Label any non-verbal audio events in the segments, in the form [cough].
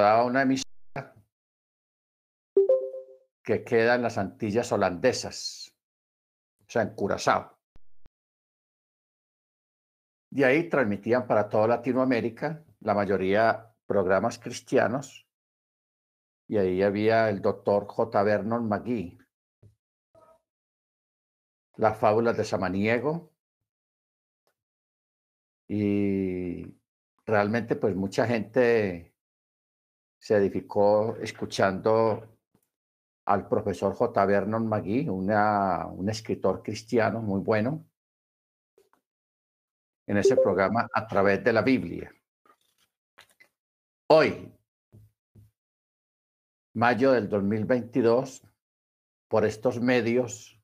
daba una emisora que queda en las Antillas holandesas, o sea, en Curazao. De ahí transmitían para toda Latinoamérica, la mayoría programas cristianos, y ahí había el doctor J. Vernon McGee, las fábulas de Samaniego, y realmente pues mucha gente se edificó escuchando al profesor J. Vernon McGee, un escritor cristiano muy bueno, en ese programa a través de la Biblia. Hoy, mayo del 2022, por estos medios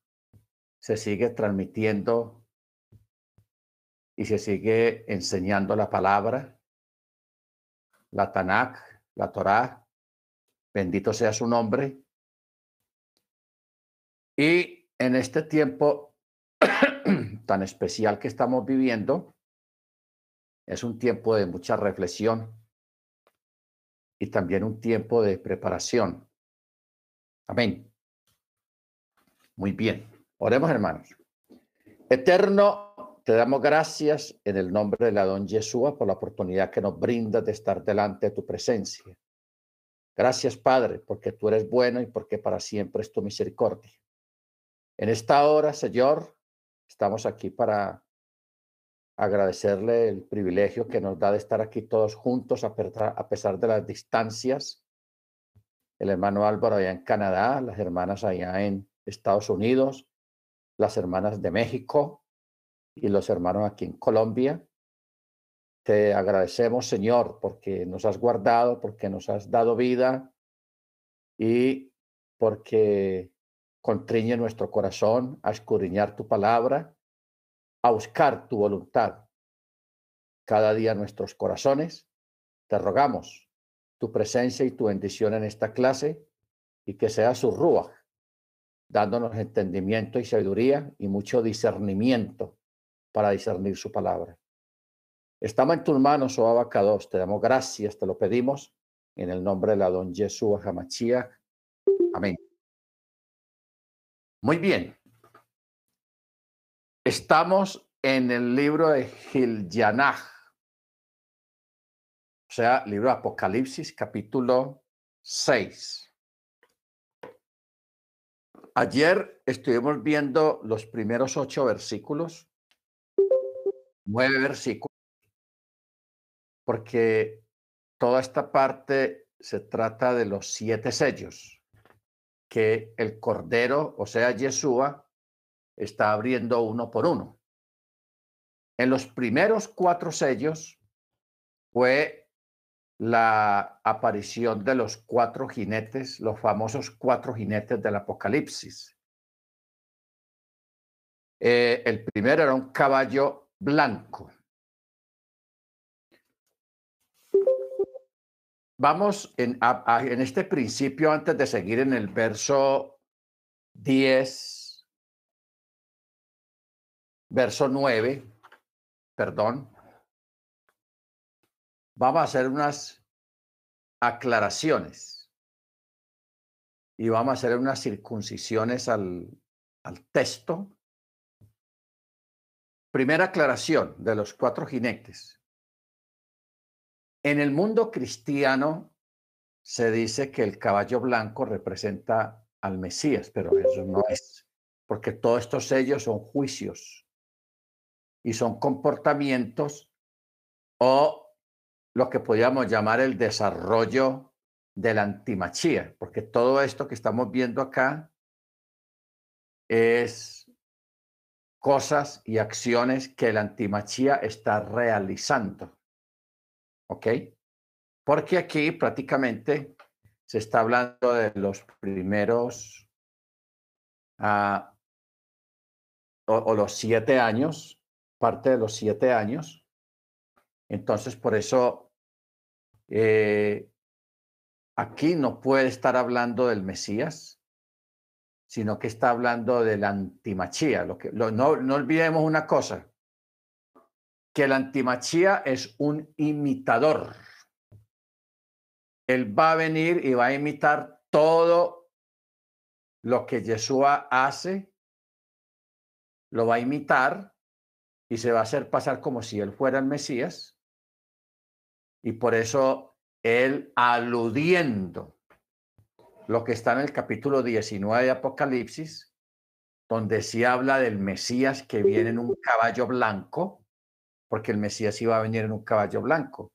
se sigue transmitiendo y se sigue enseñando la palabra, la Tanakh, la Torá, bendito sea su nombre. Y en este tiempo [coughs] tan especial que estamos viviendo, es un tiempo de mucha reflexión y también un tiempo de preparación. Amén. Muy bien. Oremos, hermanos. Eterno, te damos gracias en el nombre de la don Yeshua por la oportunidad que nos brindas de estar delante de tu presencia. Gracias, Padre, porque tú eres bueno y porque para siempre es tu misericordia. En esta hora, Señor, estamos aquí para agradecerle el privilegio que nos da de estar aquí todos juntos a pesar de las distancias. El hermano Álvaro allá en Canadá, las hermanas allá en Estados Unidos, las hermanas de México y los hermanos aquí en Colombia. Te agradecemos, Señor, porque nos has guardado, porque nos has dado vida y porque contriñe nuestro corazón a escudriñar tu palabra a buscar tu voluntad cada día nuestros corazones. Te rogamos tu presencia y tu bendición en esta clase y que sea su rúa, dándonos entendimiento y sabiduría y mucho discernimiento para discernir su palabra. Estamos en tus manos, oh Abacados. Te damos gracias, te lo pedimos en el nombre de la don Jesús Hamachía. Amén. Muy bien. Estamos en el libro de Gilyanaj, o sea, libro de Apocalipsis, capítulo 6. Ayer estuvimos viendo los primeros ocho versículos, nueve versículos, porque toda esta parte se trata de los siete sellos que el Cordero, o sea, Yeshua, está abriendo uno por uno. En los primeros cuatro sellos fue la aparición de los cuatro jinetes, los famosos cuatro jinetes del Apocalipsis. Eh, el primero era un caballo blanco. Vamos en, en este principio, antes de seguir en el verso 10 verso 9, perdón, vamos a hacer unas aclaraciones y vamos a hacer unas circuncisiones al, al texto. Primera aclaración de los cuatro jinetes. En el mundo cristiano se dice que el caballo blanco representa al Mesías, pero eso no es, porque todos estos sellos son juicios y son comportamientos o lo que podríamos llamar el desarrollo de la antimachía, porque todo esto que estamos viendo acá es cosas y acciones que la antimachía está realizando. ¿Ok? Porque aquí prácticamente se está hablando de los primeros o, o, los siete años parte de los siete años. Entonces, por eso eh, aquí no puede estar hablando del Mesías, sino que está hablando de la antimachía. Lo que, no, no olvidemos una cosa, que la antimachía es un imitador. él va a venir y va a imitar todo lo que Yeshua hace, lo va a imitar y se va a hacer pasar como si él fuera el Mesías. Y por eso él aludiendo lo que está en el capítulo 19 de Apocalipsis, donde sí habla del Mesías que viene en un caballo blanco, porque el Mesías iba a venir en un caballo blanco.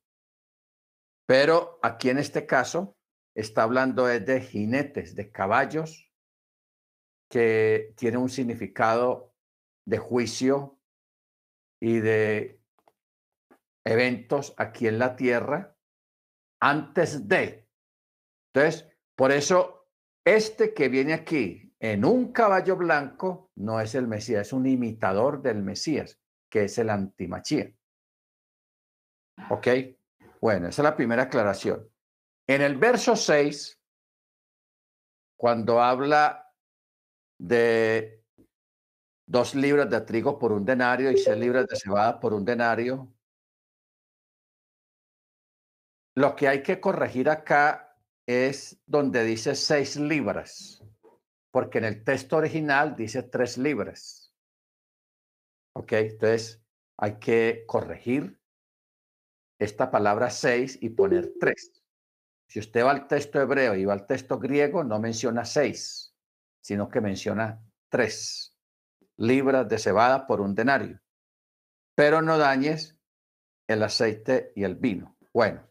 Pero aquí en este caso está hablando de jinetes, de caballos, que tiene un significado de juicio y de eventos aquí en la tierra antes de. Entonces, por eso, este que viene aquí en un caballo blanco no es el Mesías, es un imitador del Mesías, que es el antimachía. ¿Ok? Bueno, esa es la primera aclaración. En el verso 6, cuando habla de dos libras de trigo por un denario y seis libras de cebada por un denario, lo que hay que corregir acá es donde dice seis libras, porque en el texto original dice tres libras. ¿Ok? Entonces hay que corregir esta palabra seis y poner tres. Si usted va al texto hebreo y va al texto griego, no menciona seis, sino que menciona tres libras de cebada por un denario. Pero no dañes el aceite y el vino. Bueno,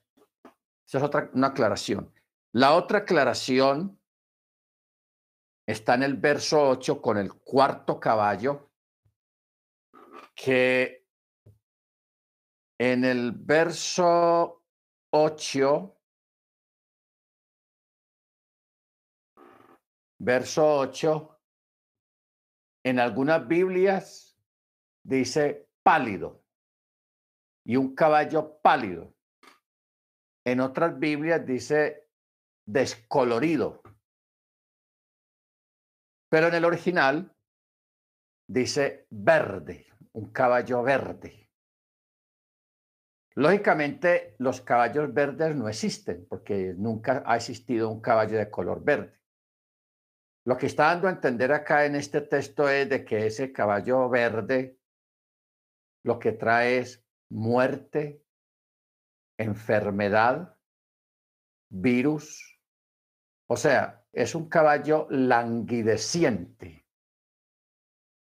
esa es otra una aclaración. La otra aclaración está en el verso 8 con el cuarto caballo, que en el verso 8, verso 8, en algunas Biblias dice pálido y un caballo pálido. En otras Biblias dice descolorido. Pero en el original dice verde, un caballo verde. Lógicamente, los caballos verdes no existen porque nunca ha existido un caballo de color verde. Lo que está dando a entender acá en este texto es de que ese caballo verde lo que trae es muerte, enfermedad, virus. O sea, es un caballo languideciente,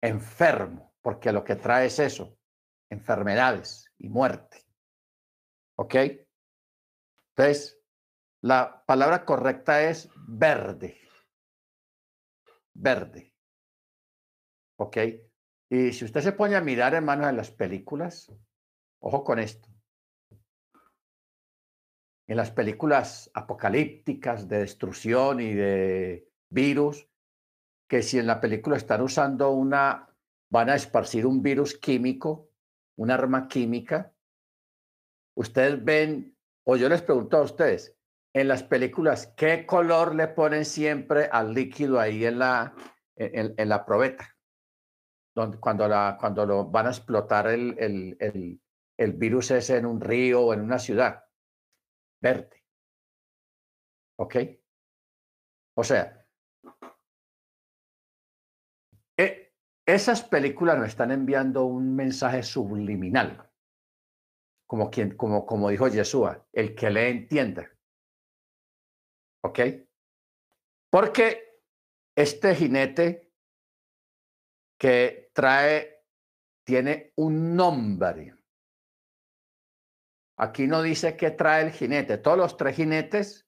enfermo, porque lo que trae es eso, enfermedades y muerte. ¿Ok? Entonces, la palabra correcta es verde. Verde. ¿Ok? Y si usted se pone a mirar, hermanos, en las películas, ojo con esto. En las películas apocalípticas de destrucción y de virus, que si en la película están usando una, van a esparcir un virus químico, un arma química, ustedes ven, o yo les pregunto a ustedes, en las películas, ¿qué color le ponen siempre al líquido ahí en la, en, la probeta? Cuando, cuando lo van a explotar el, el, el, el virus ese en un río o en una ciudad. Verde. ¿Ok? O sea, e, esas películas nos están enviando un mensaje subliminal como, quien, como, como dijo Yeshua, el que le entienda. ¿Ok? Porque este jinete que trae, tiene un nombre. Aquí no dice qué trae el jinete. Todos los tres jinetes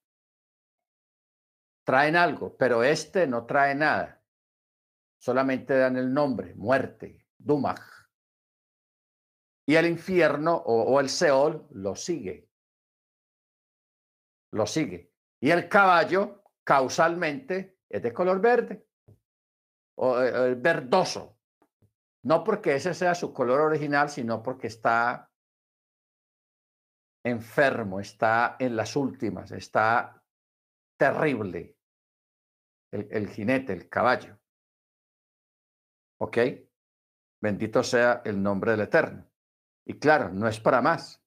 traen algo, pero este no trae nada. Solamente dan el nombre, muerte, Dumach y el infierno o, el Seol lo sigue. Lo sigue. Y el caballo causalmente es de color verde o eh, eh, verdoso. No porque ese sea su color original, sino porque está enfermo, está en las últimas, está terrible el, el jinete, el caballo. ¿Ok? Bendito sea el nombre del Eterno. Y claro, no es para más.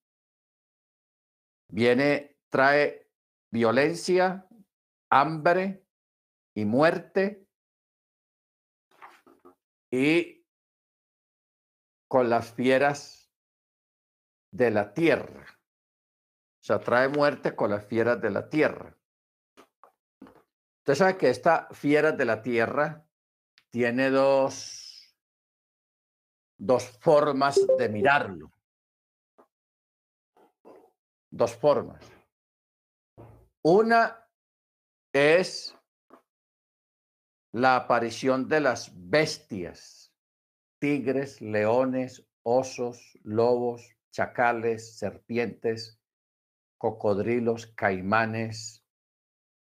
Viene, trae violencia, hambre y muerte y con las fieras de la tierra. Sea, trae muerte con las fieras de la tierra. Usted sabe que esta fiera de la tierra tiene dos, dos formas de mirarlo. Dos formas. Una es la aparición de las bestias, tigres, leones, osos, lobos, chacales, serpientes, cocodrilos, caimanes,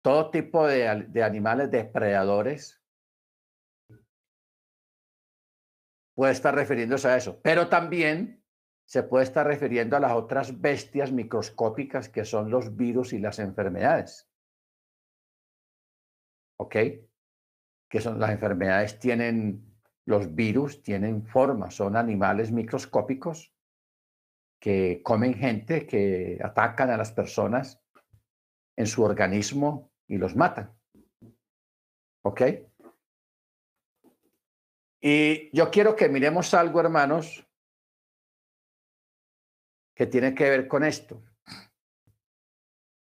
todo tipo de, animales depredadores puede estar refiriéndose a eso, pero también se puede estar refiriendo a las otras bestias microscópicas que son los virus y las enfermedades. ¿Ok? Que son las enfermedades, tienen los virus, tienen forma, son animales microscópicos que comen gente, que atacan a las personas en su organismo y los matan. ¿Ok? Y yo quiero que miremos algo, hermanos, que tiene que ver con esto.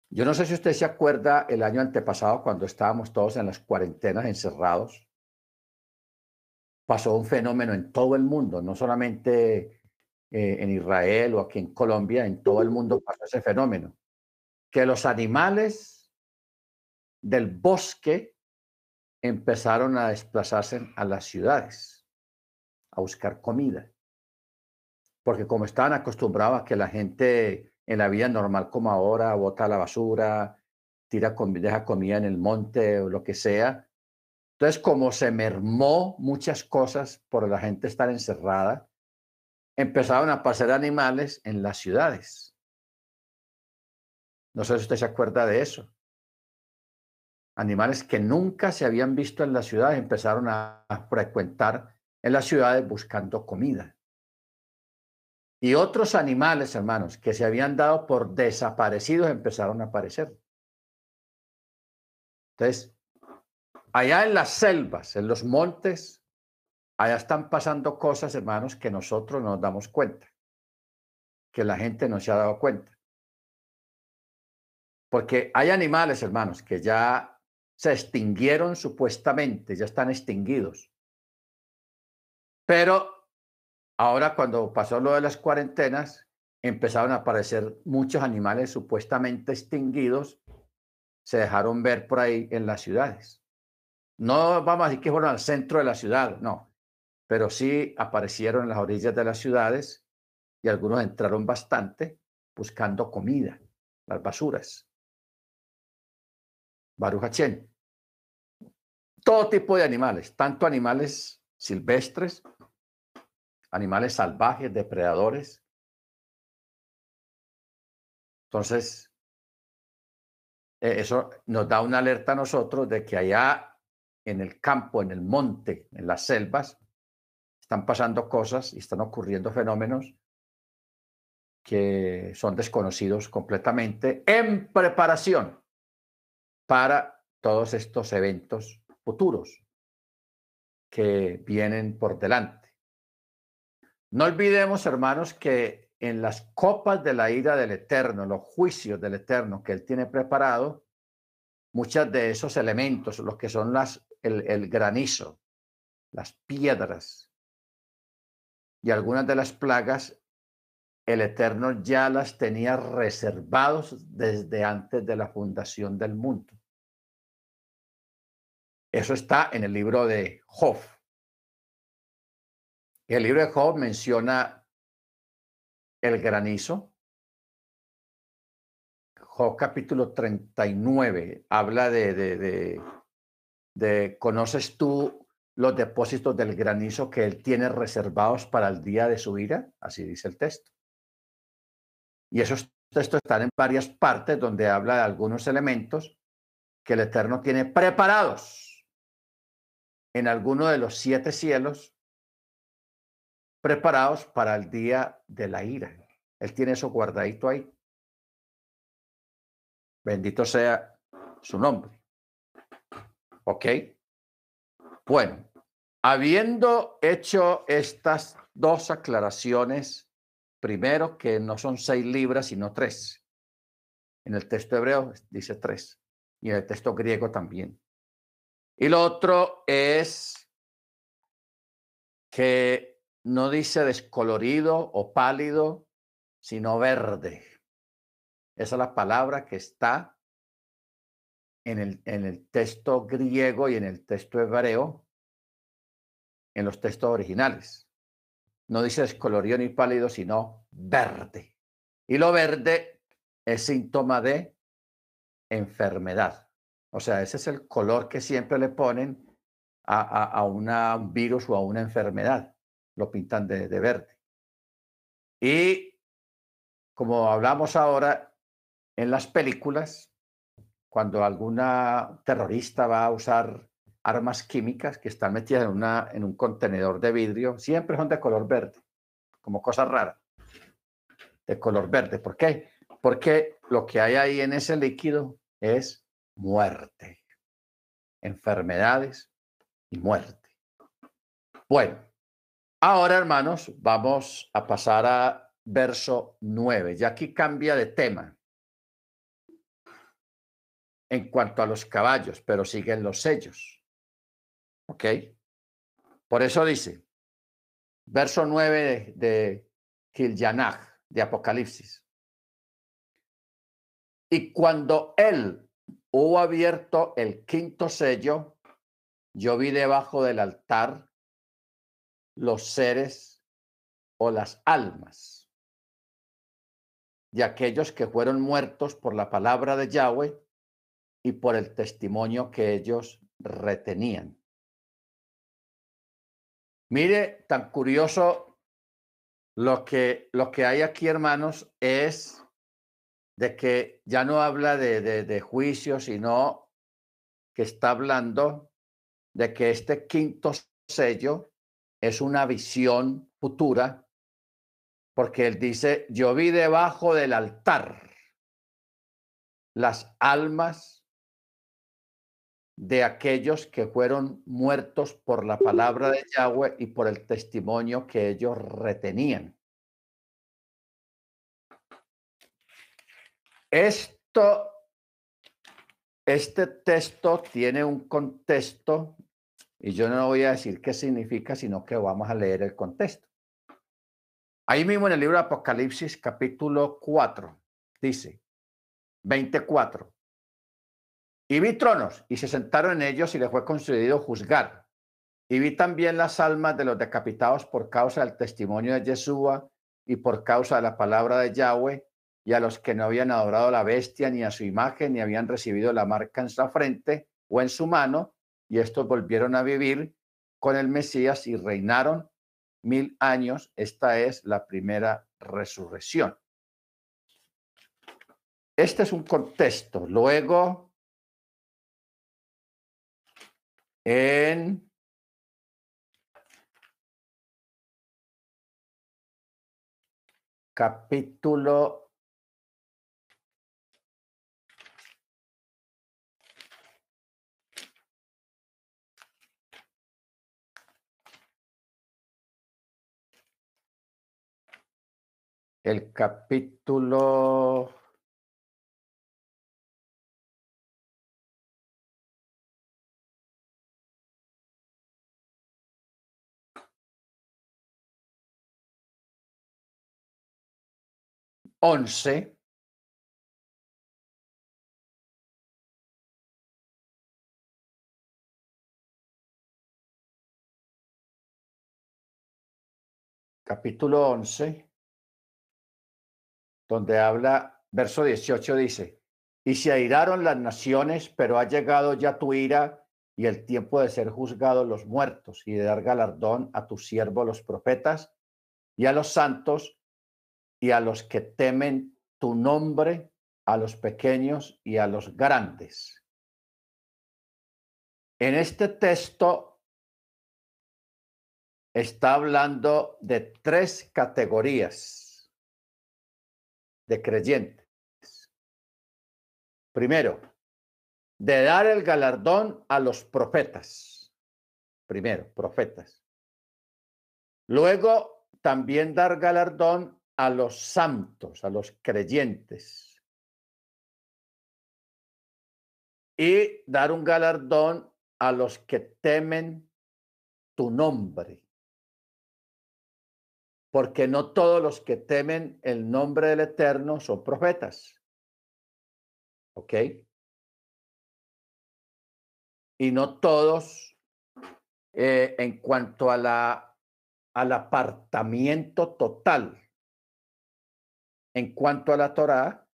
Yo no sé si usted se acuerda el año antepasado cuando estábamos todos en las cuarentenas encerrados. Pasó un fenómeno en todo el mundo, no solamente eh, en Israel o aquí en Colombia, en todo el mundo pasó ese fenómeno. Que los animales del bosque empezaron a desplazarse a las ciudades, a buscar comida. Porque como estaban acostumbrados a que la gente en la vida normal como ahora bota la basura, tira deja comida en el monte o lo que sea. Entonces, como se mermó muchas cosas por la gente estar encerrada, empezaron a pasar animales en las ciudades. No sé si usted se acuerda de eso. Animales que nunca se habían visto en las ciudades empezaron a frecuentar en las ciudades buscando comida. Y otros animales, hermanos, que se habían dado por desaparecidos empezaron a aparecer. Entonces, allá en las selvas, en los montes, allá están pasando cosas, hermanos, que nosotros no nos damos cuenta, que la gente no se ha dado cuenta. Porque hay animales, hermanos, que ya se extinguieron supuestamente, ya están extinguidos. Pero Ahora, cuando pasó lo de las cuarentenas, empezaron a aparecer muchos animales supuestamente extinguidos, se dejaron ver por ahí en las ciudades. No vamos a decir que fueron al centro de la ciudad, no, pero sí aparecieron en las orillas de las ciudades y algunos entraron bastante buscando comida, las basuras. Barujachén. Todo tipo de animales, tanto animales silvestres animales salvajes, depredadores. Entonces, e, eso nos da una alerta a nosotros de que allá en el campo, en el monte, en las selvas, están pasando cosas y están ocurriendo fenómenos que son desconocidos completamente en preparación para todos estos eventos futuros que vienen por delante. No olvidemos, hermanos, que en las copas de la ira del Eterno, los juicios del Eterno que Él tiene preparado, muchos de esos elementos, los que son las, el, el granizo, las piedras y algunas de las plagas, el Eterno ya las tenía reservados desde antes de la fundación del mundo. Eso está en el libro de Job. El libro de Job menciona el granizo. Job capítulo 39 habla de, de, de, de, ¿conoces tú los depósitos del granizo que él tiene reservados para el día de su ira? Así dice el texto. Y esos textos están en varias partes donde habla de algunos elementos que el Eterno tiene preparados en alguno de los siete cielos preparados para el día de la ira. Él tiene eso guardadito ahí. Bendito sea su nombre. ¿Ok? Bueno, habiendo hecho estas dos aclaraciones, primero que no son seis libras, sino tres. En el texto hebreo dice tres y en el texto griego también. Y lo otro es que no dice descolorido o pálido, sino verde. Esa es la palabra que está en el, en el texto griego y en el texto hebreo, en los textos originales. No dice descolorido ni pálido, sino verde. Y lo verde es síntoma de enfermedad. O sea, ese es el color que siempre le ponen a, un virus o a una enfermedad. Lo pintan de verde. Y como hablamos ahora en las películas, cuando alguna terrorista va a usar armas químicas que están metidas en, una, en un contenedor de vidrio, siempre son de color verde, como cosa rara, de color verde. ¿Por qué? Porque lo que hay ahí en ese líquido es muerte, enfermedades y muerte. Bueno, ahora hermanos, vamos a pasar a verso 9. Y aquí cambia de tema en cuanto a los caballos, pero siguen los sellos. ¿Ok? Por eso dice, verso 9 de, de de Apocalipsis. Y cuando él hubo abierto el quinto sello, yo vi debajo del altar los seres o las almas de aquellos que fueron muertos por la palabra de Yahweh y por el testimonio que ellos retenían. Mire, tan curioso lo que, lo que hay aquí, hermanos, es de que ya no habla de, de, de juicio, sino que está hablando de que este quinto sello es una visión futura, porque él dice, yo vi debajo del altar las almas de aquellos que fueron muertos por la palabra de Yahweh y por el testimonio que ellos retenían. Esto, este texto tiene un contexto y yo no voy a decir qué significa, sino que vamos a leer el contexto. Ahí mismo en el libro de Apocalipsis capítulo 4 dice 24. Y vi tronos y se sentaron en ellos y le fue concedido juzgar. Y vi también las almas de los decapitados por causa del testimonio de Yeshua y por causa de la palabra de Yahweh y a los que no habían adorado a la bestia ni a su imagen, ni habían recibido la marca en su frente o en su mano, y estos volvieron a vivir con el Mesías y reinaron mil años. Esta es la primera resurrección. Este es un contexto. Luego, en capítulo el capítulo once. Capítulo once donde habla, verso 18 dice, y se airaron las naciones, pero ha llegado ya tu ira y el tiempo de ser juzgados los muertos y de dar galardón a tu siervo los profetas y a los santos y a los que temen tu nombre, a los pequeños y a los grandes. En este texto está hablando de tres categorías de creyentes. Primero, de dar el galardón a los profetas. Primero, profetas. Luego, también dar galardón a los santos, a los creyentes. Y dar un galardón a los que temen tu nombre. Porque no todos los que temen el nombre del Eterno son profetas. ¿Ok? Y no todos, eh, en cuanto a la, al apartamiento total, en cuanto a la Torá,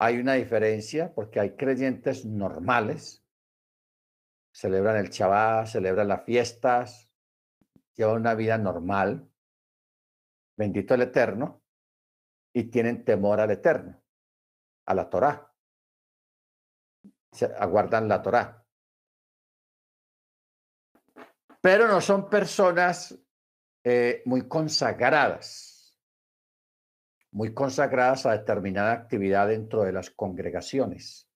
hay una diferencia porque hay creyentes normales, celebran el Shabbat, celebran las fiestas, llevan una vida normal, bendito el Eterno, y tienen temor al Eterno a la Torá. Aguardan la Torá. Pero no son personas eh, muy consagradas, muy consagradas a determinada actividad dentro de las congregaciones.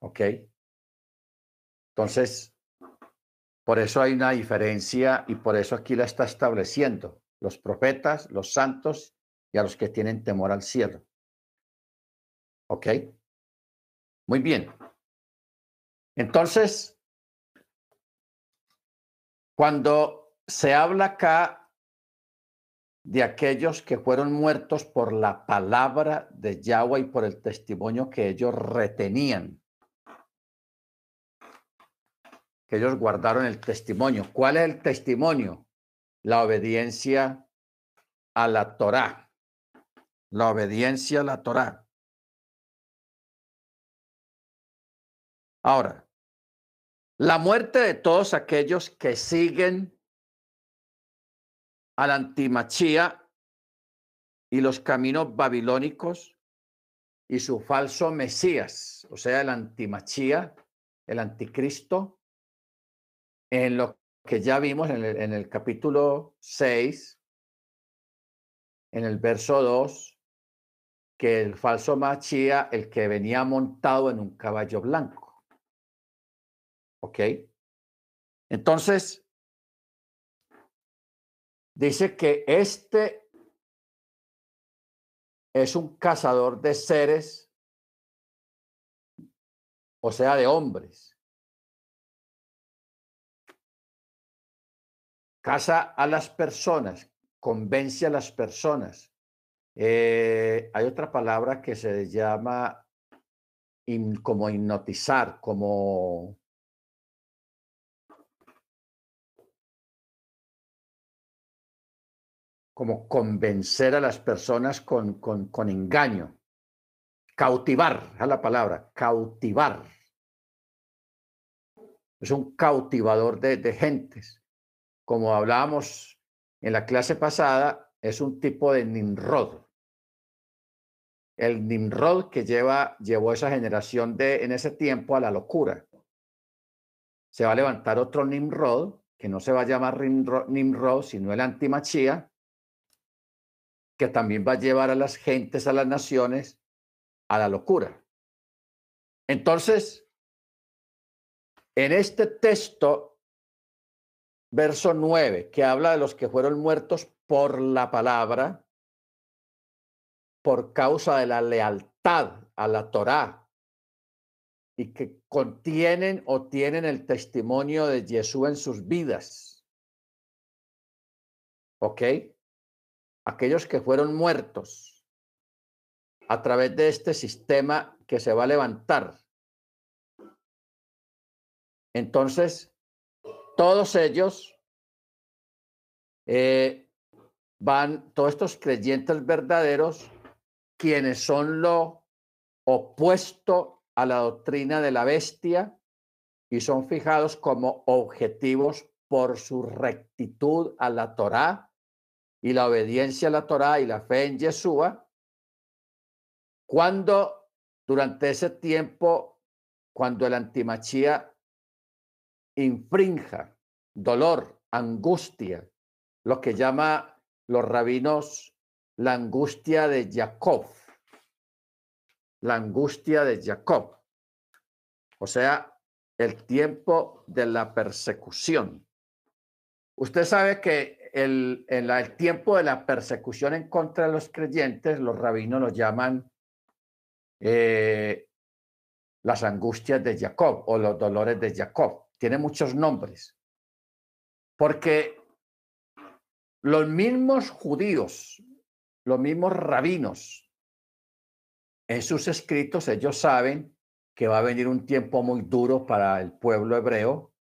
¿Ok? Entonces, por eso hay una diferencia y por eso aquí la está estableciendo. Los profetas, los santos y a los que tienen temor al cielo. ¿Ok? Muy bien. Entonces, cuando se habla acá de aquellos que fueron muertos por la palabra de Yahweh y por el testimonio que ellos retenían, que ellos guardaron el testimonio. ¿Cuál es el testimonio? La obediencia a la Torá. La obediencia a la Torá. Ahora, la muerte de todos aquellos que siguen al antimachía y los caminos babilónicos y su falso Mesías, o sea, el antimachía, el anticristo, en lo que ya vimos en el, en el capítulo 6, en el verso 2, que el falso machía, el que venía montado en un caballo blanco. ¿Ok? Entonces, dice que este es un cazador de seres, o sea, de hombres. Caza a las personas, convence a las personas. Eh, hay otra palabra que se llama como hipnotizar, como como convencer a las personas con, con, con engaño. Cautivar, a la palabra, cautivar. Es un cautivador de, de gentes. Como hablábamos en la clase pasada, es un tipo de Nimrod. El Nimrod que lleva, llevó esa generación de, en ese tiempo a la locura. Se va a levantar otro Nimrod, que no se va a llamar Nimrod, sino el antimachía, que también va a llevar a las gentes, a las naciones, a la locura. Entonces, en este texto, verso 9, que habla de los que fueron muertos por la palabra, por causa de la lealtad a la Torá, y que contienen o tienen el testimonio de Jesús en sus vidas. ¿Ok? Aquellos que fueron muertos a través de este sistema que se va a levantar. Entonces, todos ellos eh, van, todos estos creyentes verdaderos, quienes son lo opuesto a la doctrina de la bestia y son fijados como objetivos por su rectitud a la Torá y la obediencia a la Torá y la fe en Yeshua, cuando durante ese tiempo, cuando el antimachía infrinja dolor, angustia, lo que llama los rabinos la angustia de Jacob. la angustia de Jacob, o sea, el tiempo de la persecución. Usted sabe que el, el, tiempo de la persecución en contra de los creyentes, los rabinos lo llaman eh, las angustias de Jacob o los dolores de Jacob. Tiene muchos nombres. Porque los mismos judíos, los mismos rabinos, en sus escritos ellos saben que va a venir un tiempo muy duro para el pueblo hebreo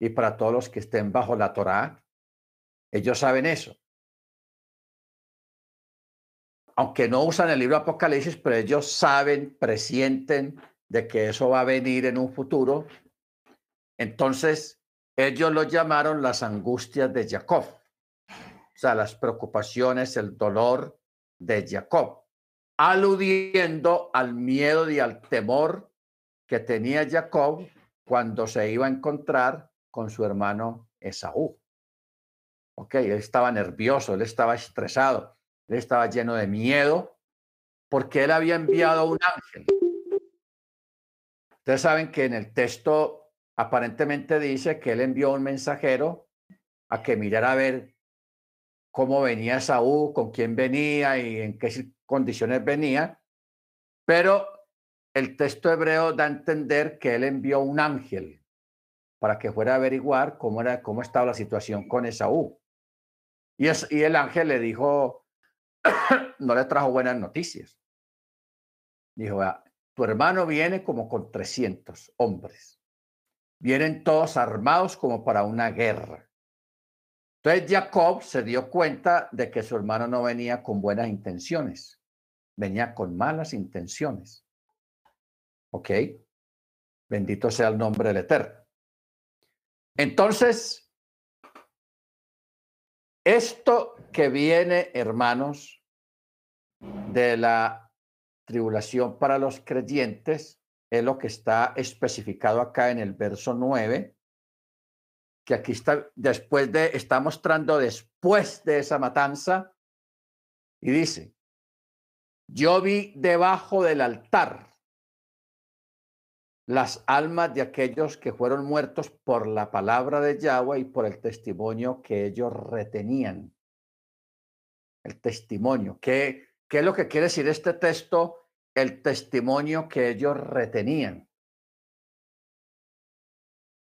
y para todos los que estén bajo la Torá. Ellos saben eso. Aunque no usan el libro Apocalipsis, pero ellos saben, presienten de que eso va a venir en un futuro. Entonces, ellos lo llamaron las angustias de Jacob, o sea, las preocupaciones, el dolor de Jacob, aludiendo al miedo y al temor que tenía Jacob cuando se iba a encontrar con su hermano Esaú. Ok, él estaba nervioso, él estaba estresado, él estaba lleno de miedo porque él había enviado a un ángel. Ustedes saben que en el texto aparentemente dice que él envió un mensajero a que mirara a ver cómo venía Saúl, con quién venía y en qué condiciones venía, pero el texto hebreo da a entender que él envió un ángel para que fuera a averiguar cómo, era, cómo estaba la situación con Esaú. Y, y el ángel le dijo, [coughs] no le trajo buenas noticias. Dijo, tu hermano viene como con 300 hombres vienen todos armados como para una guerra. Entonces Jacob se dio cuenta de que su hermano no venía con buenas intenciones, venía con malas intenciones. ¿Ok? Bendito sea el nombre del Eterno. Entonces, esto que viene, hermanos, de la tribulación para los creyentes, es lo que está especificado acá en el verso 9, que aquí está, después de, está mostrando después de esa matanza, y dice, yo vi debajo del altar las almas de aquellos que fueron muertos por la palabra de Yahweh y por el testimonio que ellos retenían. El testimonio. ¿Qué, qué es lo que quiere decir este texto? el testimonio que ellos retenían.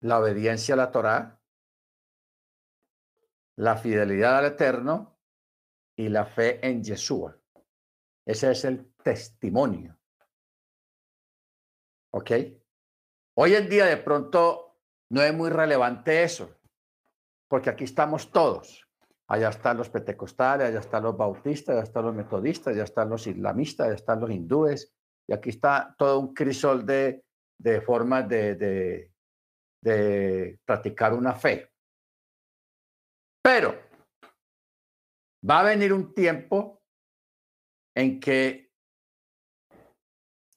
La obediencia a la Torá, la fidelidad al Eterno y la fe en Yeshua. Ese es el testimonio. ¿Ok? Hoy en día de pronto no es muy relevante eso, porque aquí estamos todos. Allá están los pentecostales, allá están los bautistas, allá están los metodistas, allá están los islamistas, allá están los hindúes. Y aquí está todo un crisol de, formas de practicar una fe. Pero va a venir un tiempo en que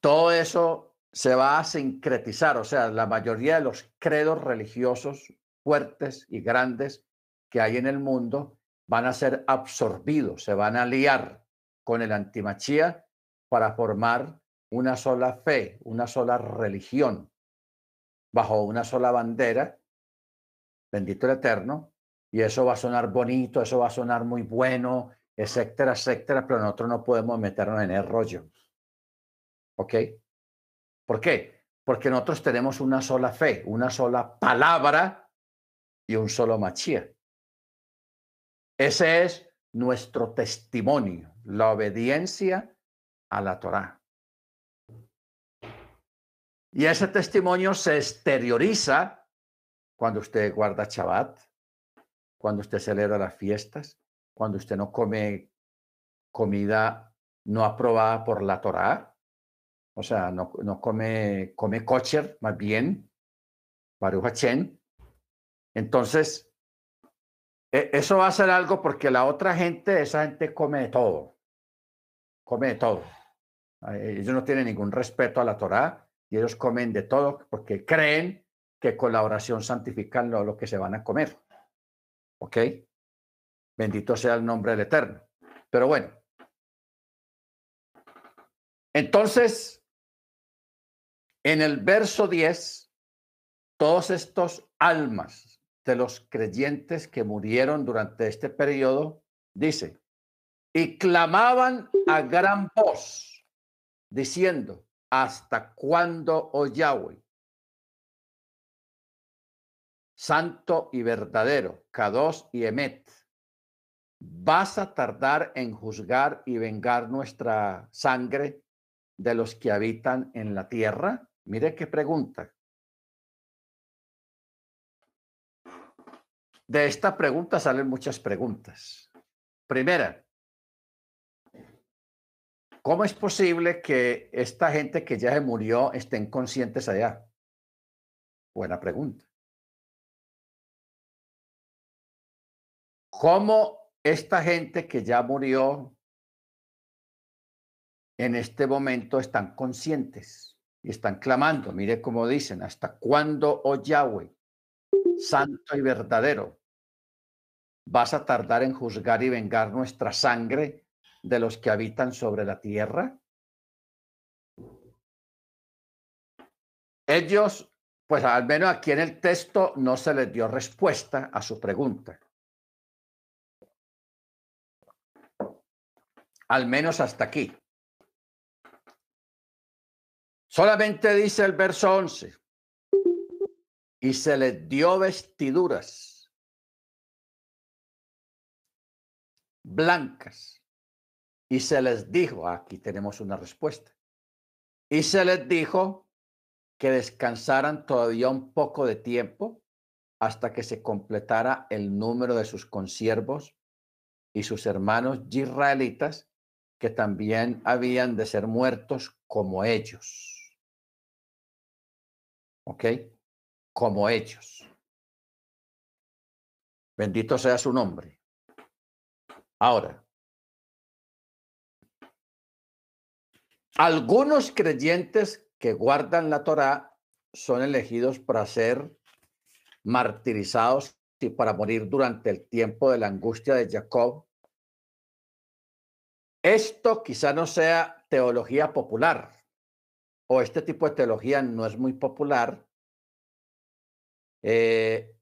todo eso se va a sincretizar, o sea, la mayoría de los credos religiosos fuertes y grandes que hay en el mundo van a ser absorbidos, se van a liar con el antimachía para formar una sola fe, una sola religión, bajo una sola bandera, bendito el Eterno, y eso va a sonar bonito, eso va a sonar muy bueno, etcétera, etcétera, pero nosotros no podemos meternos en el rollo. ¿Ok? ¿Por qué? Porque nosotros tenemos una sola fe, una sola palabra y un solo machía. Ese es nuestro testimonio, la obediencia a la Torá. Y ese testimonio se exterioriza cuando usted guarda Shabbat, cuando usted celebra las fiestas, cuando usted no come comida no aprobada por la Torá, o sea, no, no come, come kosher, más bien, Baruch Entonces, e, eso va a ser algo porque la otra gente, esa gente come de todo, come de todo. Ellos no tienen ningún respeto a la Torá y ellos comen de todo porque creen que con la oración santifican lo que se van a comer. ¿Ok? Bendito sea el nombre del Eterno. Pero bueno. Entonces, En el verso 10, todos estos almas de los creyentes que murieron durante este periodo, dice, y clamaban a gran voz, diciendo, ¿hasta cuándo, oh Yahweh? Santo y verdadero, Kados y Emet, ¿vas a tardar en juzgar y vengar nuestra sangre de los que habitan en la tierra? Mire qué pregunta. De esta pregunta salen muchas preguntas. Primera, ¿cómo es posible que esta gente que ya se murió estén conscientes allá? Buena pregunta. ¿Cómo esta gente que ya murió en este momento están conscientes y están clamando? Mire cómo dicen, ¿hasta cuándo, oh Yahweh, santo y verdadero, vas a tardar en juzgar y vengar nuestra sangre de los que habitan sobre la tierra? Ellos, pues al menos aquí en el texto no se les dio respuesta a su pregunta. Al menos hasta aquí. Solamente dice el verso 11, y se les dio vestiduras blancas. Y se les dijo, aquí tenemos una respuesta, y se les dijo que descansaran todavía un poco de tiempo hasta que se completara el número de sus consiervos y sus hermanos israelitas que también habían de ser muertos como ellos. ¿Ok? Como ellos. Bendito sea su nombre. Ahora, algunos creyentes que guardan la Torá son elegidos para ser martirizados y para morir durante el tiempo de la angustia de Jacob esto quizá no sea teología popular o este tipo de teología no es muy popular, eh,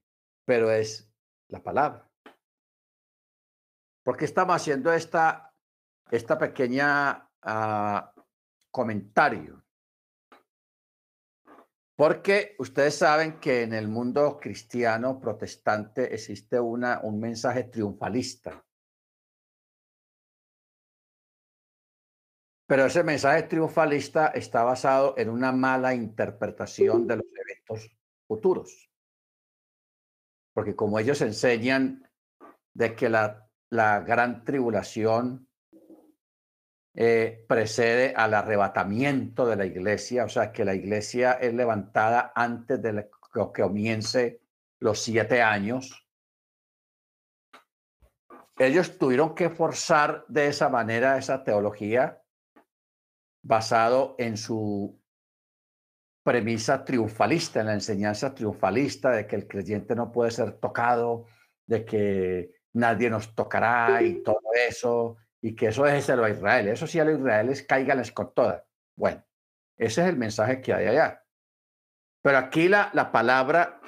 pero es la palabra. ¿Por qué estamos haciendo esta, esta pequeña ah, comentario? Porque ustedes saben que en el mundo cristiano protestante existe una, un mensaje triunfalista. Pero ese mensaje triunfalista está basado en una mala interpretación de los eventos futuros. Porque como ellos enseñan de que la, gran tribulación eh, precede al arrebatamiento de la iglesia, o sea, que la iglesia es levantada antes de que comience los siete años. Ellos tuvieron que forzar de esa manera esa teología basado en su premisa triunfalista, en la enseñanza triunfalista de que el creyente no puede ser tocado, de que nadie nos tocará y todo eso, y que eso es a Israel. Eso sí a los israelíes cáiganles con todas. Bueno, ese es el mensaje que hay allá. Pero aquí la, la palabra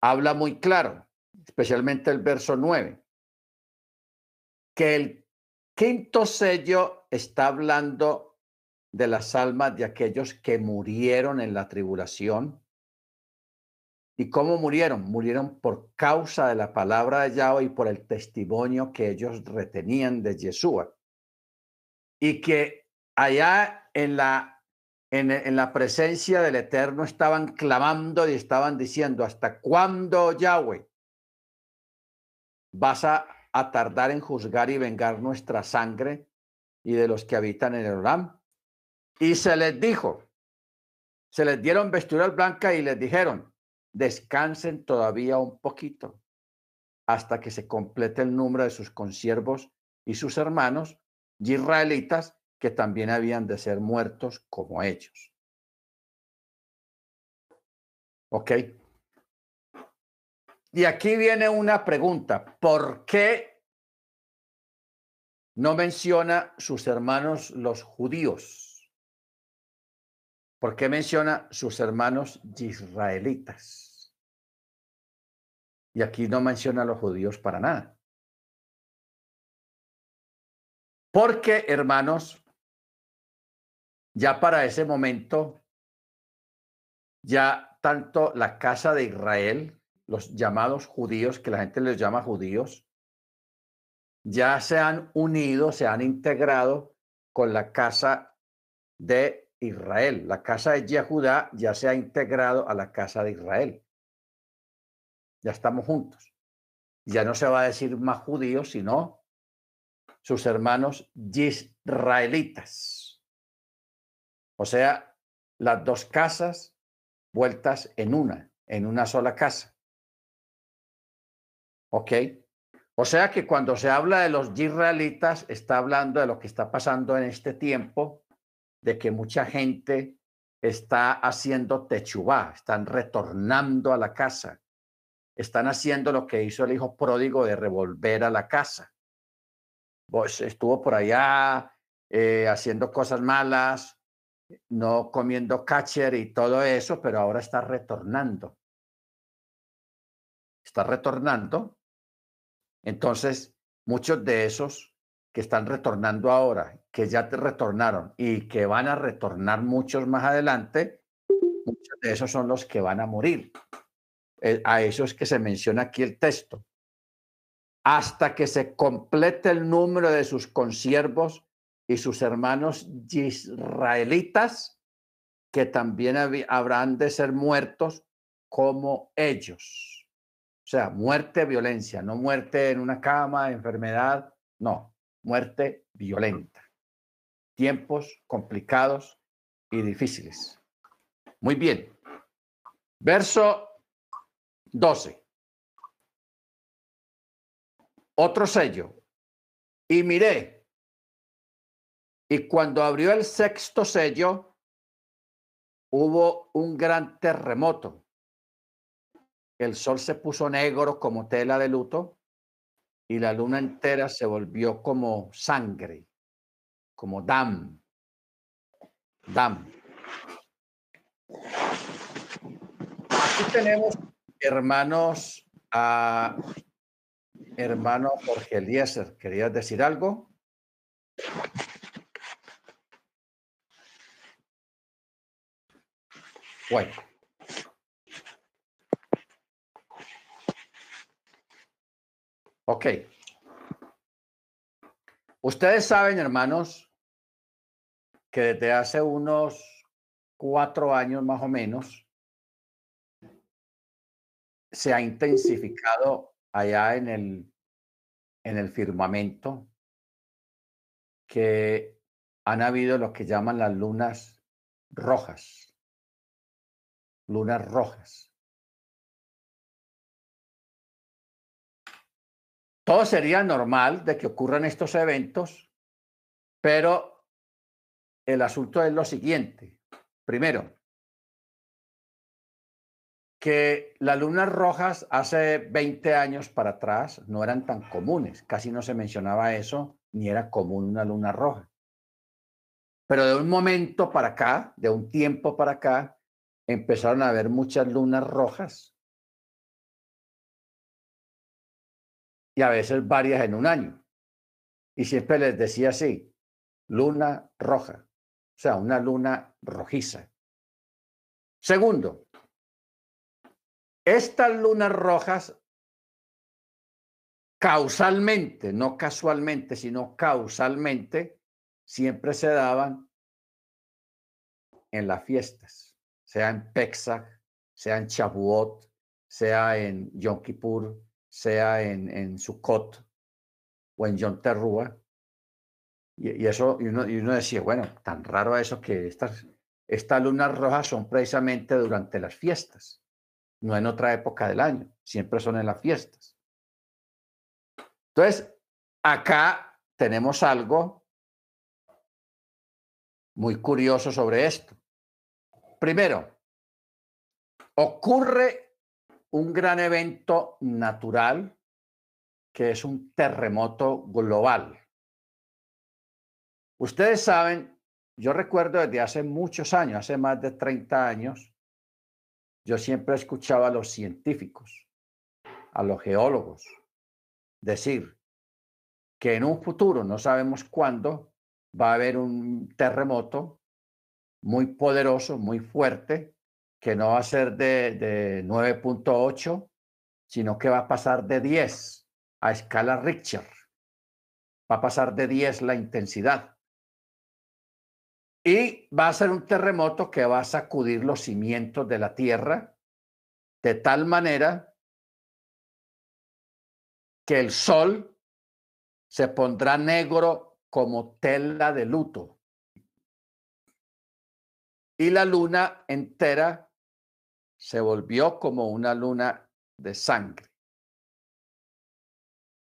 habla muy claro, especialmente el verso 9, que el Quinto sello está hablando de las almas de aquellos que murieron en la tribulación. ¿Y cómo murieron? Murieron por causa de la palabra de Yahweh y por el testimonio que ellos retenían de Yeshua. Y que allá en la, en, en la presencia del Eterno estaban clamando y estaban diciendo, ¿hasta cuándo, Yahweh? Vas a a tardar en juzgar y vengar nuestra sangre y de los que habitan en el Oram. Y se les dijo, se les dieron vestiduras blancas y les dijeron, descansen todavía un poquito hasta que se complete el número de sus consiervos y sus hermanos israelitas que también habían de ser muertos como ellos. ¿Ok? Y aquí viene una pregunta. ¿Por qué no menciona sus hermanos los judíos? ¿Por qué menciona sus hermanos israelitas? Y aquí no menciona a los judíos para nada. Porque, hermanos, ya para ese momento, ya tanto la casa de Israel, los llamados judíos, que la gente les llama judíos, ya se han unido, se han integrado con la casa de Israel. La casa de Yehudá ya se ha integrado a la casa de Israel. Ya estamos juntos. Ya no se va a decir más judíos, sino sus hermanos israelitas. O sea, las dos casas vueltas en una, en una sola casa. ¿Ok? O sea que cuando se habla de los israelitas, está hablando de lo que está pasando en este tiempo, de que mucha gente está haciendo techubá, están retornando a la casa, están haciendo lo que hizo el hijo pródigo de revolver a la casa. Pues estuvo por allá eh, haciendo cosas malas, no comiendo catcher y todo eso, pero ahora está retornando. Está retornando. Entonces, muchos de esos que están retornando ahora, que ya te retornaron y que van a retornar muchos más adelante, muchos de esos son los que van a morir. Eh, a eso es que se menciona aquí el texto. Hasta que se complete el número de sus consiervos y sus hermanos israelitas, que también habrán de ser muertos como ellos. O sea, muerte, violencia, no muerte en una cama, enfermedad, no, muerte violenta. Tiempos complicados y difíciles. Muy bien. Verso 12. Otro sello. Y miré y cuando abrió el sexto sello, hubo un gran terremoto. El sol se puso negro como tela de luto y la luna entera se volvió como sangre, como dam. Dam. Aquí tenemos, hermanos, a hermano Jorge Eliezer. ¿Querías decir algo? Bueno. Ok. Ustedes saben, hermanos, que desde hace unos cuatro años más o menos se ha intensificado allá en el, en el firmamento que han habido lo que llaman las lunas rojas lunas rojas. Todo sería normal de que ocurran estos eventos, pero el asunto es lo siguiente. Primero, que las lunas rojas hace 20 años para atrás no eran tan comunes, casi no se mencionaba eso, ni era común una luna roja. Pero de un momento para acá, de un tiempo para acá, empezaron a haber muchas lunas rojas y a veces varias en un año. Y siempre les decía así, luna roja, o sea, una luna rojiza. Segundo, estas lunas rojas causalmente, no casualmente, sino causalmente, siempre se daban en las fiestas sea en Pesach, sea en Shavuot, sea en Yom Kippur, sea en, en Sukkot o en Yom Teruah. Y, eso, y uno, y uno, decía, bueno, tan raro eso que estas, estas lunas rojas son precisamente durante las fiestas, no en otra época del año, siempre son en las fiestas. Entonces, acá tenemos algo muy curioso sobre esto. Primero, ocurre un gran evento natural que es un terremoto global. Ustedes saben yo recuerdo desde hace muchos años, hace más de 30 años, yo siempre escuchaba a los científicos, a los geólogos, decir que en un futuro, no sabemos cuándo, va a haber un terremoto muy poderoso, muy fuerte, que no va a ser de, de 9.8, sino que va a pasar de 10 a escala Richter. Va a pasar de 10 la intensidad. Y va a ser un terremoto que va a sacudir los cimientos de la tierra de tal manera que el sol se pondrá negro como tela de luto. Y la luna entera se volvió como una luna de sangre.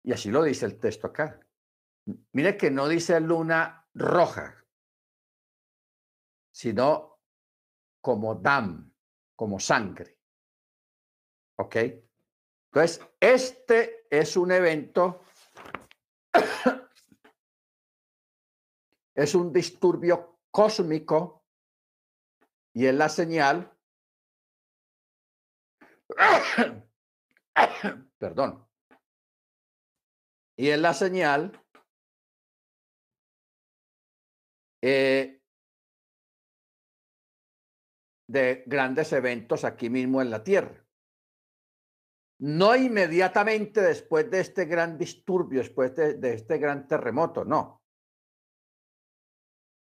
Y así lo dice el texto acá. Mire que no dice luna roja, sino como dam, como sangre. ¿Ok? Entonces, este es un evento, [coughs] es un disturbio cósmico y es la señal, [coughs] perdón, y es la señal eh, de grandes eventos aquí mismo en la Tierra. No inmediatamente después de este gran disturbio, después de, este gran terremoto, no.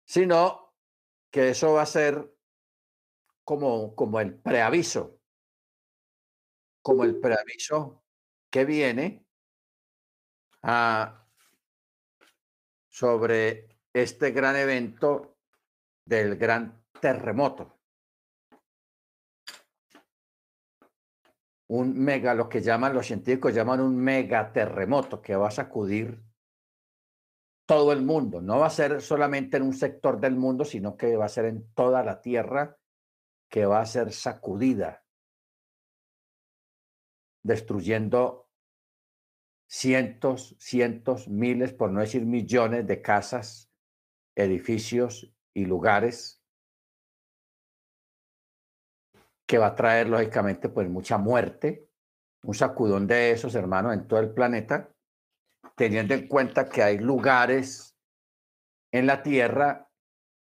Sino que eso va a ser como, como el preaviso, como el preaviso que viene a, sobre este gran evento del gran terremoto. un mega, lo que llaman los científicos llaman un megaterremoto que va a sacudir todo el mundo. No va a ser solamente en un sector del mundo, sino que va a ser en toda la Tierra que va a ser sacudida, destruyendo cientos, cientos, miles, por no decir millones de casas, edificios y lugares que va a traer lógicamente pues mucha muerte, un sacudón de esos, hermanos, en todo el planeta, teniendo en cuenta que hay lugares en la Tierra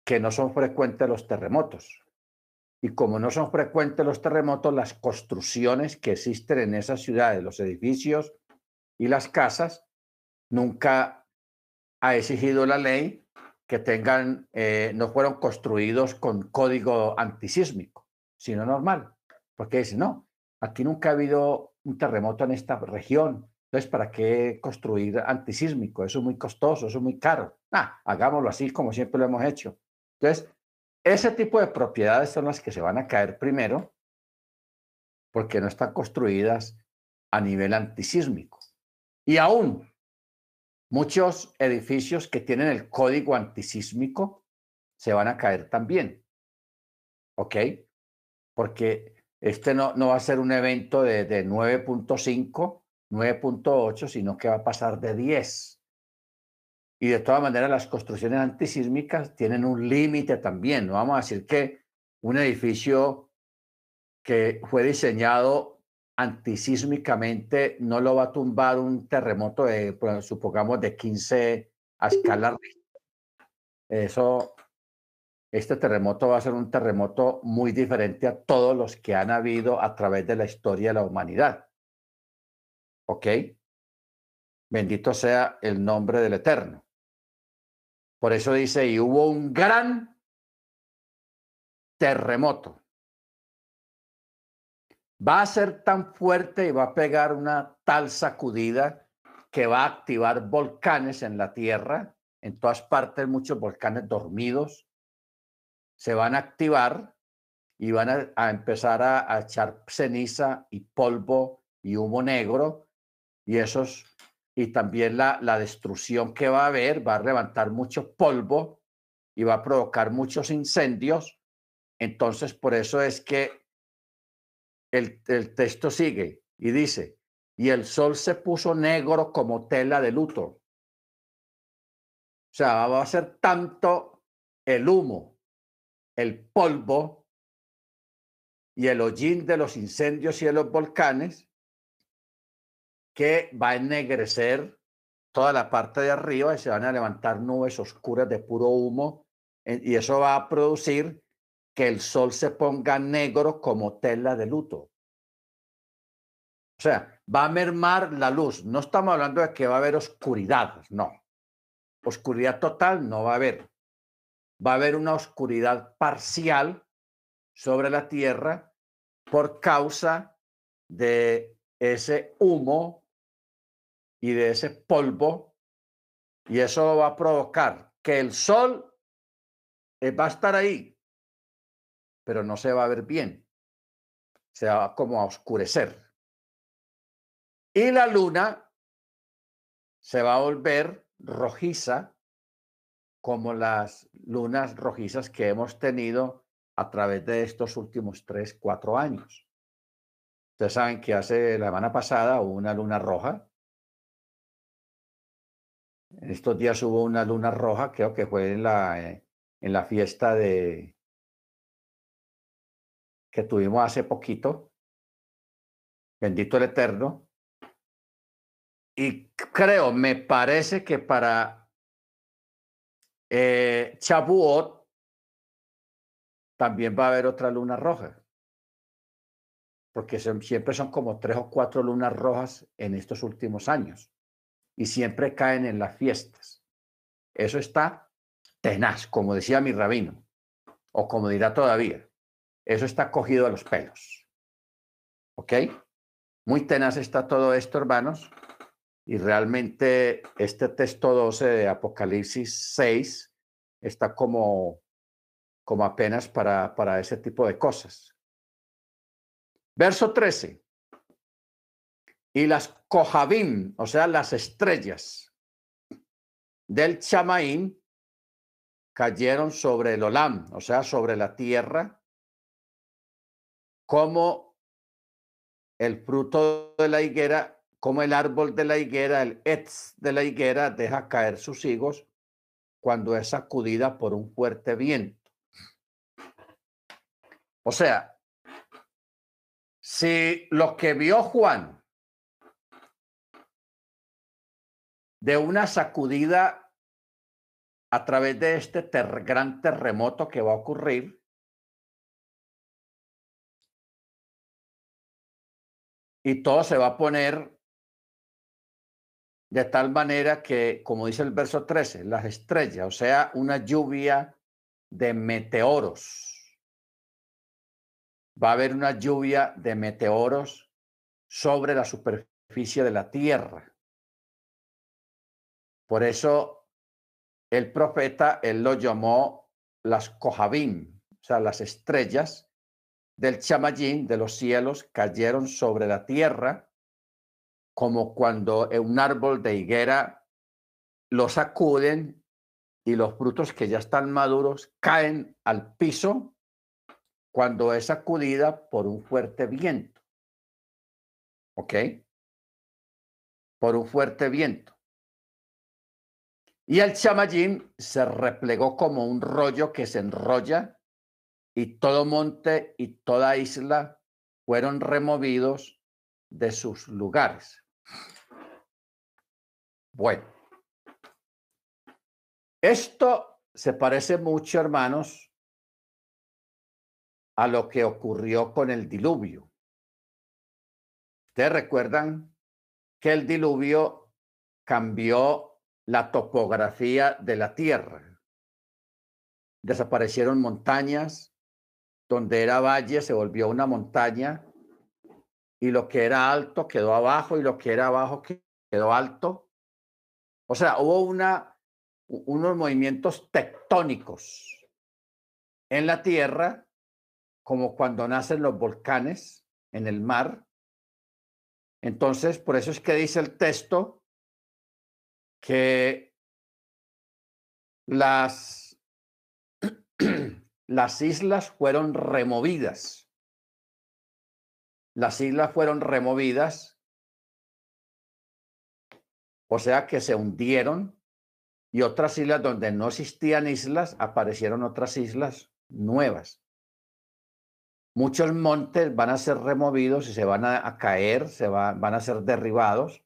que no son frecuentes los terremotos. Y como no son frecuentes los terremotos, las construcciones que existen en esas ciudades, los edificios y las casas, nunca ha exigido la ley que tengan, eh, no fueron construidos con código antisísmico sino normal. Porque dice, no, aquí nunca ha habido un terremoto en esta región. Entonces, ¿para qué construir antisísmico? Eso es muy costoso, eso es muy caro. Ah, hagámoslo así como siempre lo hemos hecho. Entonces, ese tipo de propiedades son las que se van a caer primero porque no están construidas a nivel antisísmico. Y aún muchos edificios que tienen el código antisísmico se van a caer también. ¿Ok? porque este no, no va a ser un evento de, de 9.5, 9.8, sino que va a pasar de 10. Y de todas maneras, las construcciones antisísmicas tienen un límite también. No vamos a decir que un edificio que fue diseñado antisísmicamente no lo va a tumbar un terremoto de, pues, supongamos, de 15 a escala Eso este terremoto va a ser un terremoto muy diferente a todos los que han habido a través de la historia de la humanidad. ¿Ok? Bendito sea el nombre del Eterno. Por eso dice, y hubo un gran terremoto. Va a ser tan fuerte y va a pegar una tal sacudida que va a activar volcanes en la Tierra, en todas partes muchos volcanes dormidos, se van a activar y van a, empezar a, echar ceniza y polvo y humo negro y esos y también la, la destrucción que va a haber va a levantar mucho polvo y va a provocar muchos incendios. Entonces, por eso es que el, el texto sigue y dice, y el sol se puso negro como tela de luto. O sea, va a ser tanto el humo, el polvo y el hollín de los incendios y de los volcanes que va a ennegrecer toda la parte de arriba y se van a levantar nubes oscuras de puro humo y eso va a producir que el sol se ponga negro como tela de luto. O sea, va a mermar la luz. No estamos hablando de que va a haber oscuridad, no. Oscuridad total no va a haber. Va a haber una oscuridad parcial sobre la Tierra por causa de ese humo y de ese polvo. Y eso va a provocar que el sol eh, va a estar ahí, pero no se va a ver bien. Se va como a oscurecer. Y la luna se va a volver rojiza como las lunas rojizas que hemos tenido a través de estos últimos tres, cuatro años. Ustedes saben que hace la semana pasada hubo una luna roja. En estos días hubo una luna roja, creo que fue en la, eh, en la fiesta de, que tuvimos hace poquito. Bendito el Eterno. Y creo, me parece que para eh, Chabuot también va a haber otra luna roja. Porque siempre son como tres o cuatro lunas rojas en estos últimos años. Y siempre caen en las fiestas. Eso está tenaz, como decía mi rabino. O como dirá todavía. Eso está cogido a los pelos. ¿Ok? Muy tenaz está todo esto, hermanos. Y realmente este texto 12 de Apocalipsis 6 está como, como apenas para, para ese tipo de cosas. Verso 13. Y las Kohabim, o sea, las estrellas del Chamaín, cayeron sobre el Olam, o sea, sobre la tierra, como el fruto de la higuera, como el árbol de la higuera, el etz de la higuera, deja caer sus higos cuando es sacudida por un fuerte viento. O sea, si lo que vio Juan de una sacudida a través de este gran terremoto que va a ocurrir, y todo se va a poner de tal manera que, como dice el verso 13, las estrellas, o sea, una lluvia de meteoros. Va a haber una lluvia de meteoros sobre la superficie de la tierra. Por eso el profeta, él lo llamó las Kohabim, o sea, las estrellas, del chamayín de los cielos cayeron sobre la tierra, como cuando un árbol de higuera lo sacuden y los frutos que ya están maduros caen al piso cuando es sacudida por un fuerte viento. ¿Ok? Por un fuerte viento. Y el chamayín se replegó como un rollo que se enrolla y todo monte y toda isla fueron removidos de sus lugares. Bueno, esto se parece mucho, hermanos, a lo que ocurrió con el diluvio. Ustedes recuerdan que el diluvio cambió la topografía de la tierra. Desaparecieron montañas, donde era valle se volvió una montaña y lo que era alto quedó abajo y lo que era abajo quedó alto. O sea, hubo una, unos movimientos tectónicos en la tierra, como cuando nacen los volcanes en el mar. Entonces, por eso es que dice el texto que las [clears throat] las islas fueron removidas. Las islas fueron removidas, o sea que se hundieron y otras islas donde no existían islas, aparecieron otras islas nuevas. Muchos montes van a ser removidos y se van a, caer, se van a ser derribados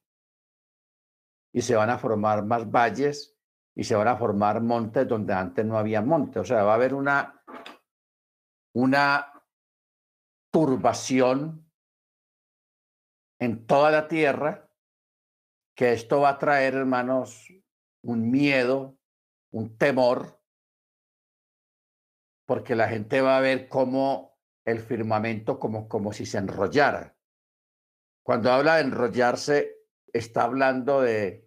y se van a formar más valles y se van a formar montes donde antes no había montes. O sea, va a haber una, una turbación en toda la tierra que esto va a traer, hermanos, un miedo, un temor, porque la gente va a ver cómo el firmamento como, como si se enrollara. Cuando habla de enrollarse, está hablando de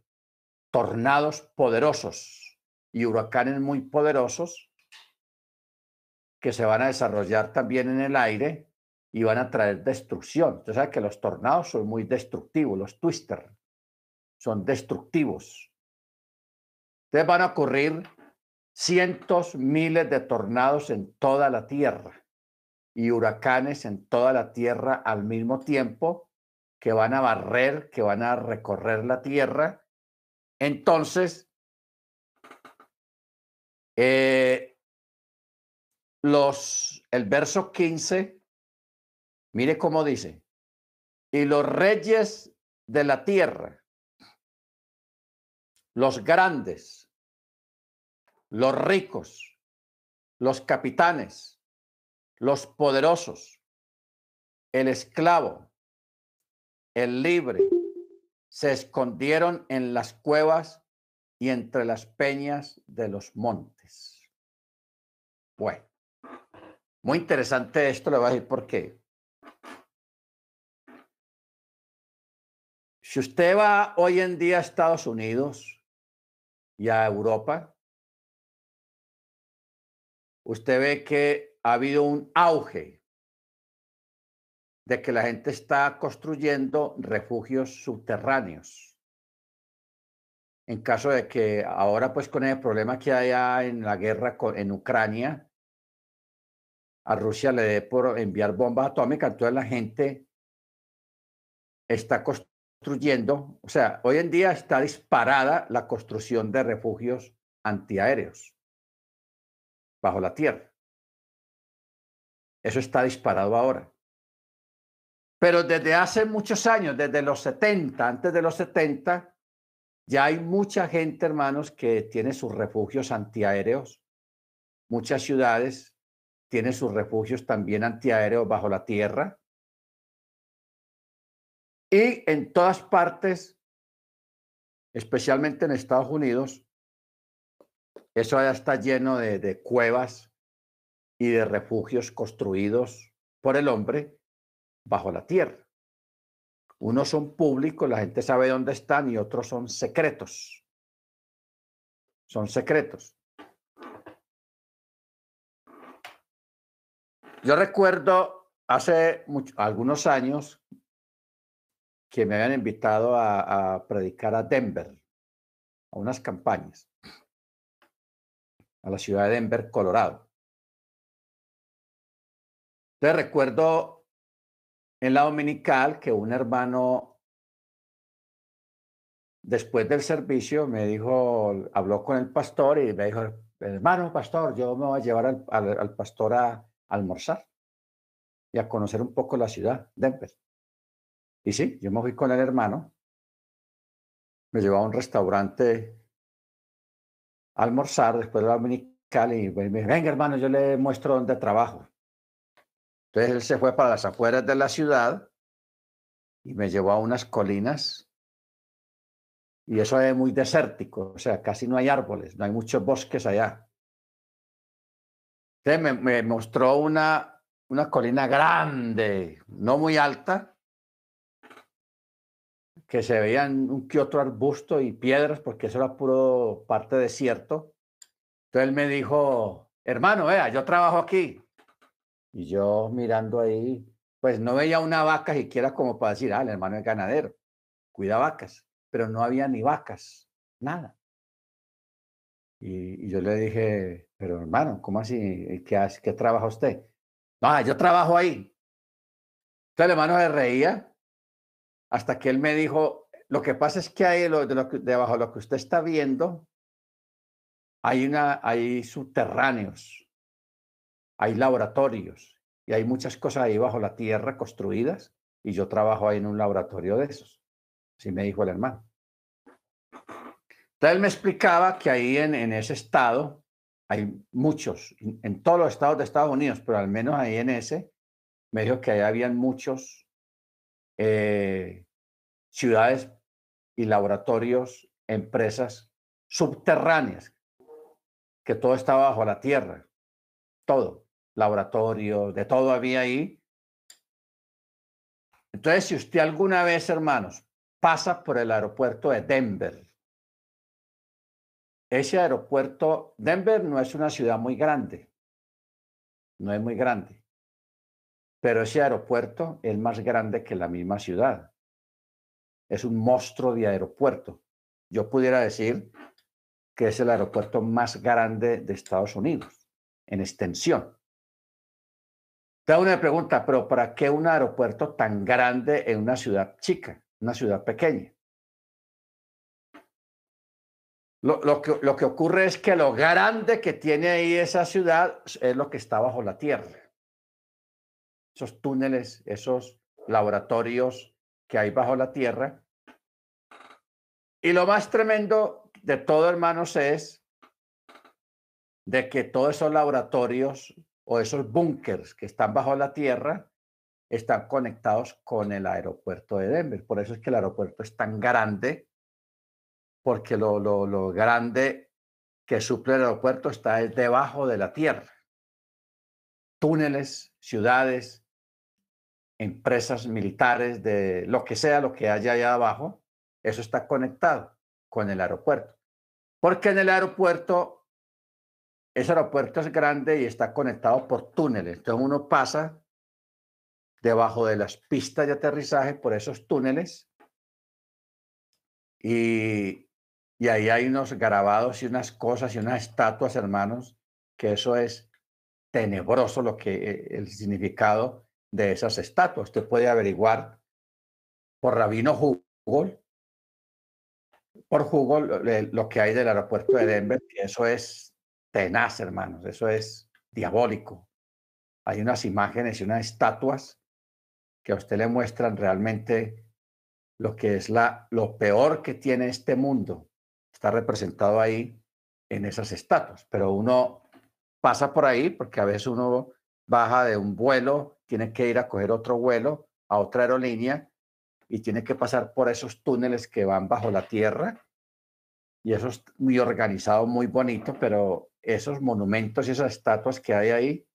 tornados poderosos y huracanes muy poderosos que se van a desarrollar también en el aire y van a traer destrucción. Usted sabe que los tornados son muy destructivos, los twister son destructivos. Entonces van a ocurrir cientos, miles de tornados en toda la tierra y huracanes en toda la tierra al mismo tiempo que van a barrer, que van a recorrer la tierra. Entonces, eh, los, el verso 15, mire cómo dice, y los reyes de la tierra los grandes, los ricos, los capitanes, los poderosos, el esclavo, el libre, se escondieron en las cuevas y entre las peñas de los montes. Bueno, muy interesante esto, le voy a decir por qué. Si usted va hoy en día a Estados Unidos, y a Europa, usted ve que ha habido un auge de que la gente está construyendo refugios subterráneos. En caso de que ahora, pues con el problema que hay en la guerra en Ucrania, a Rusia le dé por enviar bombas atómicas, entonces la gente está construyendo o sea, hoy en día está disparada la construcción de refugios antiaéreos bajo la tierra. Eso está disparado ahora. Pero desde hace muchos años, desde los 70, antes de los 70, ya hay mucha gente, hermanos, que tiene sus refugios antiaéreos. Muchas ciudades tienen sus refugios también antiaéreos bajo la tierra. Y en todas partes, especialmente en Estados Unidos, eso ya está lleno de, cuevas y de refugios construidos por el hombre bajo la tierra. Unos son públicos, la gente sabe dónde están, y otros son secretos. Son secretos. Yo recuerdo hace algunos años que me habían invitado a, predicar a Denver, a unas campañas, a la ciudad de Denver, Colorado. Entonces recuerdo en la dominical que un hermano, después del servicio, me dijo, habló con el pastor y me dijo, hermano pastor, yo me voy a llevar al, pastor a almorzar y a conocer un poco la ciudad, Denver. Y sí, yo me fui con el hermano, me llevó a un restaurante a almorzar después de la dominical y me dijo, venga hermano, yo le muestro dónde trabajo. Entonces él se fue para las afueras de la ciudad y me llevó a unas colinas y eso es muy desértico, o sea, casi no hay árboles, no hay muchos bosques allá. Entonces me, mostró una, una colina grande, no muy alta, que se veían un que otro arbusto y piedras, porque eso era puro parte desierto. Entonces él me dijo, hermano, vea, yo trabajo aquí. Y yo mirando ahí, pues no veía una vaca siquiera como para decir, ah, el hermano es ganadero, cuida vacas, pero no había ni vacas, nada. Y, yo le dije, pero hermano, ¿cómo así? ¿Qué, hace, qué trabaja usted? No, yo trabajo ahí. Entonces el hermano se reía hasta que él me dijo, lo que pasa es que ahí, lo, de lo debajo de lo que usted está viendo, hay, una, hay subterráneos, hay laboratorios y hay muchas cosas ahí bajo la tierra construidas y yo trabajo ahí en un laboratorio de esos. Así me dijo el hermano. Entonces él me explicaba que ahí en, en ese estado hay muchos, en todos los estados de Estados Unidos, pero al menos ahí en ese, me dijo que ahí habían muchos eh, ciudades y laboratorios, empresas subterráneas, que todo estaba bajo la tierra, todo, laboratorio, de todo había ahí. Entonces, si usted alguna vez, hermanos, pasa por el aeropuerto de Denver, ese aeropuerto, Denver no es una ciudad muy grande, no es muy grande, pero ese aeropuerto es más grande que la misma ciudad. Es un monstruo de aeropuerto. Yo pudiera decir que es el aeropuerto más grande de Estados Unidos en extensión. Te hago una pregunta, pero ¿para qué un aeropuerto tan grande en una ciudad chica, una ciudad pequeña? Lo, que, lo que ocurre es que lo grande que tiene ahí esa ciudad es lo que está bajo la tierra. Esos túneles, esos laboratorios que hay bajo la tierra. Y lo más tremendo de todo, hermanos, es de que todos esos laboratorios o esos búnkers que están bajo la tierra están conectados con el aeropuerto de Denver. Por eso es que el aeropuerto es tan grande porque lo, lo, grande que suple el aeropuerto está debajo de la tierra. Túneles, ciudades, empresas militares, de lo que sea, lo que haya allá abajo, eso está conectado con el aeropuerto. Porque en el aeropuerto, ese aeropuerto es grande y está conectado por túneles. Entonces uno pasa debajo de las pistas de aterrizaje por esos túneles y, y ahí hay unos grabados y unas cosas y unas estatuas, hermanos, que eso es tenebroso lo que eh, el significado de esas estatuas. Usted puede averiguar por Rabino Google, por Google lo que hay del aeropuerto de Denver, que eso es tenaz, hermanos, eso es diabólico. Hay unas imágenes y unas estatuas que a usted le muestran realmente lo que es la, lo peor que tiene este mundo está representado ahí en esas estatuas, pero uno pasa por ahí porque a veces uno baja de un vuelo, tiene que ir a coger otro vuelo a otra aerolínea y tiene que pasar por esos túneles que van bajo la tierra y eso es muy organizado, muy bonito, pero esos monumentos y esas estatuas que hay ahí,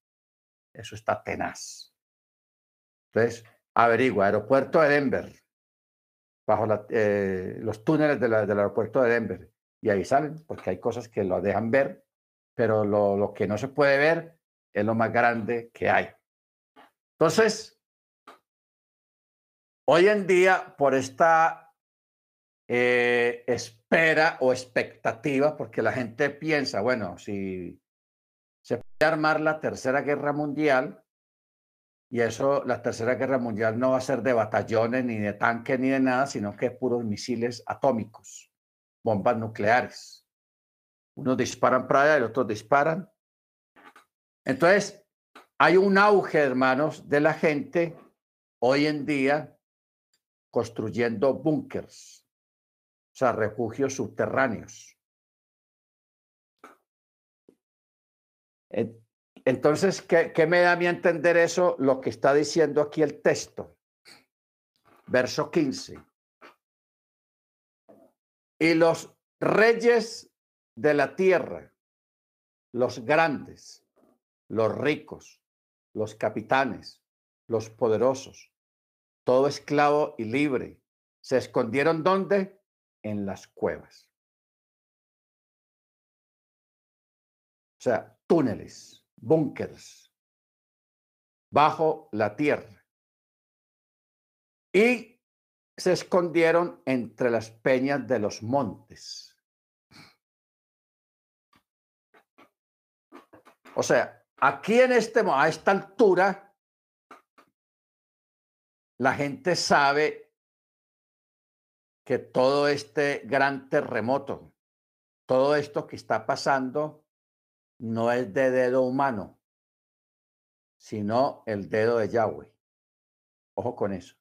eso está tenaz. Entonces, averigua, aeropuerto de Denver, bajo eh, los túneles del aeropuerto de Denver y ahí salen, porque hay cosas que lo dejan ver, pero lo, lo que no se puede ver es lo más grande que hay. Entonces, hoy en día, por esta eh, espera o expectativa, porque la gente piensa, bueno, si se puede armar la tercera guerra mundial, y eso, la tercera guerra mundial no va a ser de batallones, ni de tanques, ni de nada, sino que puros misiles atómicos bombas nucleares. Unos disparan para allá y otros disparan. Entonces, hay un auge, hermanos, de la gente hoy en día construyendo búnkers, o sea, refugios subterráneos. Entonces, ¿qué, ¿qué, me da a mí entender eso? Lo que está diciendo aquí el texto. Verso 15. Y los reyes de la tierra, los grandes, los ricos, los capitanes, los poderosos, todo esclavo y libre, se escondieron ¿dónde? En las cuevas. O sea, túneles, búnkers, bajo la tierra. Y se escondieron entre las peñas de los montes. O sea, aquí en este, a esta altura, la gente sabe que todo este gran terremoto, todo esto que está pasando no es de dedo humano, sino el dedo de Yahweh. Ojo con eso,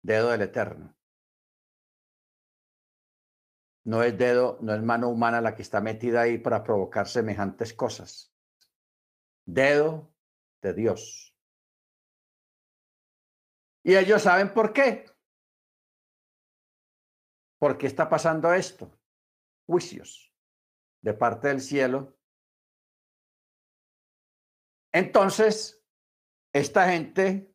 dedo del Eterno. No es dedo, no es mano humana la que está metida ahí para provocar semejantes cosas. Dedo de Dios. Y ellos saben por qué. ¿Por qué está pasando esto? Juicios de parte del cielo. Entonces, esta gente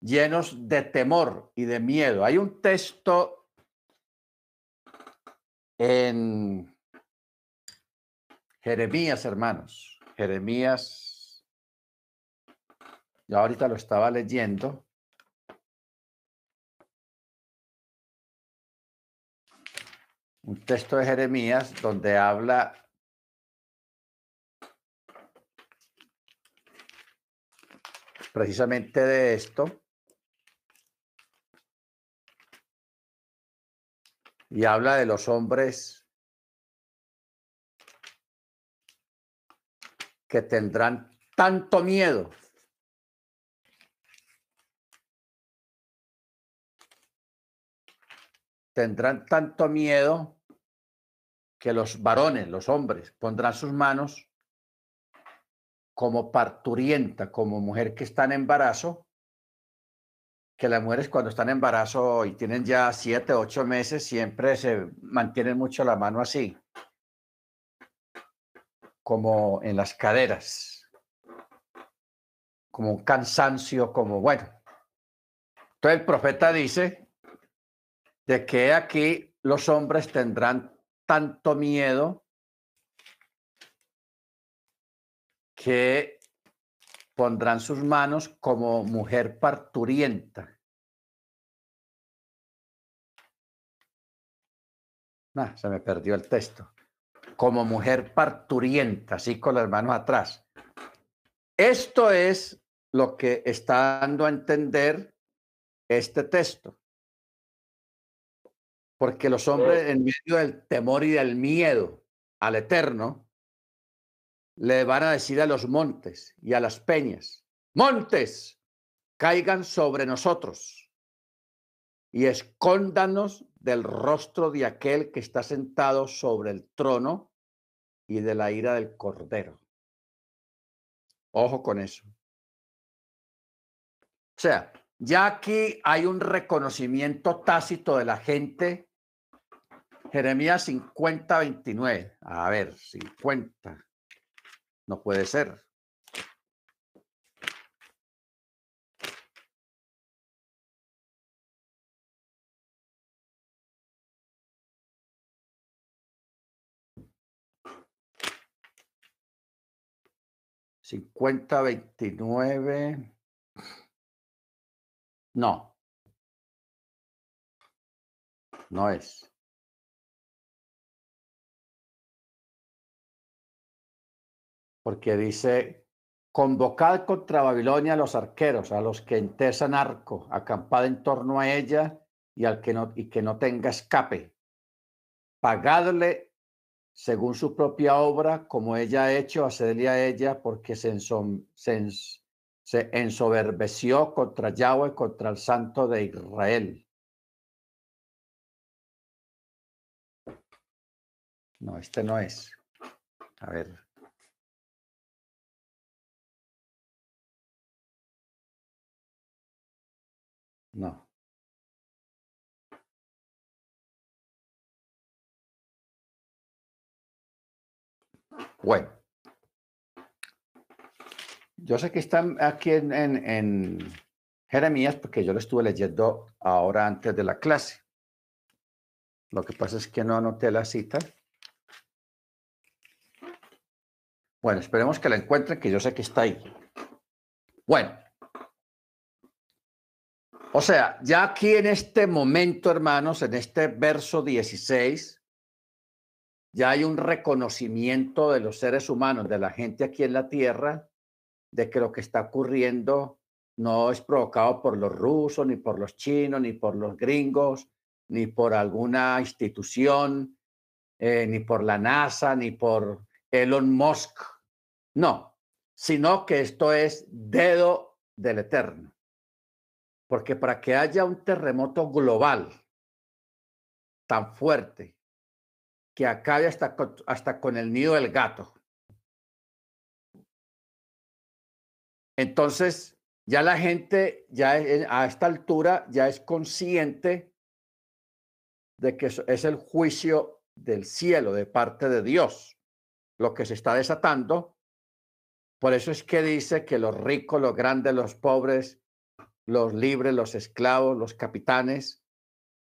llenos de temor y de miedo. Hay un texto en Jeremías, hermanos. Jeremías, yo ahorita lo estaba leyendo. Un texto de Jeremías donde habla precisamente de esto. Y habla de los hombres que tendrán tanto miedo tendrán tanto miedo que los varones, los hombres, pondrán sus manos como parturienta, como mujer que está en embarazo, que las mujeres cuando están en embarazo y tienen ya siete, ocho meses, siempre se mantienen mucho la mano así, como en las caderas, como un cansancio, como bueno. Entonces el profeta dice de que aquí los hombres tendrán tanto miedo que pondrán sus manos como mujer parturienta. Ah, se me perdió el texto. Como mujer parturienta, así con las manos atrás. Esto es lo que está dando a entender este texto. Porque los hombres en medio del temor y del miedo al eterno, le van a decir a los montes y a las peñas, montes, caigan sobre nosotros y escóndanos del rostro de aquel que está sentado sobre el trono y de la ira del cordero. Ojo con eso. O sea, ya aquí hay un reconocimiento tácito de la gente. Jeremías 50, 29. A ver, 50. No puede ser. Cincuenta veintinueve. No. No es. Porque dice, convocad contra Babilonia a los arqueros, a los que entesan arco, acampad en torno a ella y al que no, y que no tenga escape. Pagadle según su propia obra, como ella ha hecho, hacedle a ella, porque se, se, se ensoberbeció contra Yahweh, contra el Santo de Israel. No, este no es. A ver. No. Bueno. Yo sé que están aquí en, en, Jeremías porque yo lo estuve leyendo ahora antes de la clase. Lo que pasa es que no anoté la cita. Bueno, esperemos que la encuentren, que yo sé que está ahí. Bueno, o sea, ya aquí en este momento, hermanos, en este verso 16, ya hay un reconocimiento de los seres humanos, de la gente aquí en la tierra, de que lo que está ocurriendo no es provocado por los rusos, ni por los chinos, ni por los gringos, ni por alguna institución, eh, ni por la NASA, ni por Elon Musk. No, sino que esto es dedo del Eterno. Porque para que haya un terremoto global tan fuerte que acabe hasta con, hasta con el nido del gato. Entonces, ya la gente, ya a esta altura, ya es consciente de que es el juicio del cielo de parte de Dios, lo que se está desatando. Por eso es que dice que los ricos, los grandes, los pobres, los libres, los esclavos, los capitanes,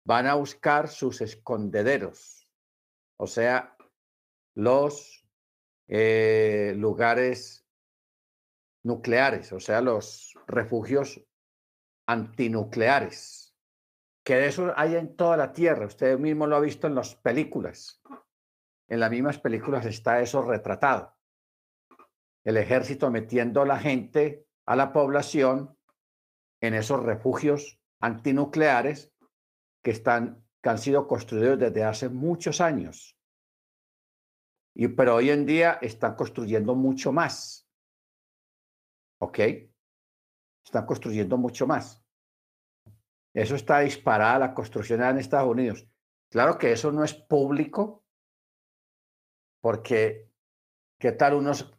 van a buscar sus escondederos, o sea, los eh, lugares nucleares, o sea, los refugios antinucleares, que de eso hay en toda la Tierra. Usted mismo lo ha visto en las películas. En las mismas películas está eso retratado. El ejército metiendo a la gente, a la población, en esos refugios antinucleares que, están, que han sido construidos desde hace muchos años. Y, pero hoy en día están construyendo mucho más. ¿Ok? Están construyendo mucho más. Eso está disparada la construcción en Estados Unidos. Claro que eso no es público, porque ¿qué tal unos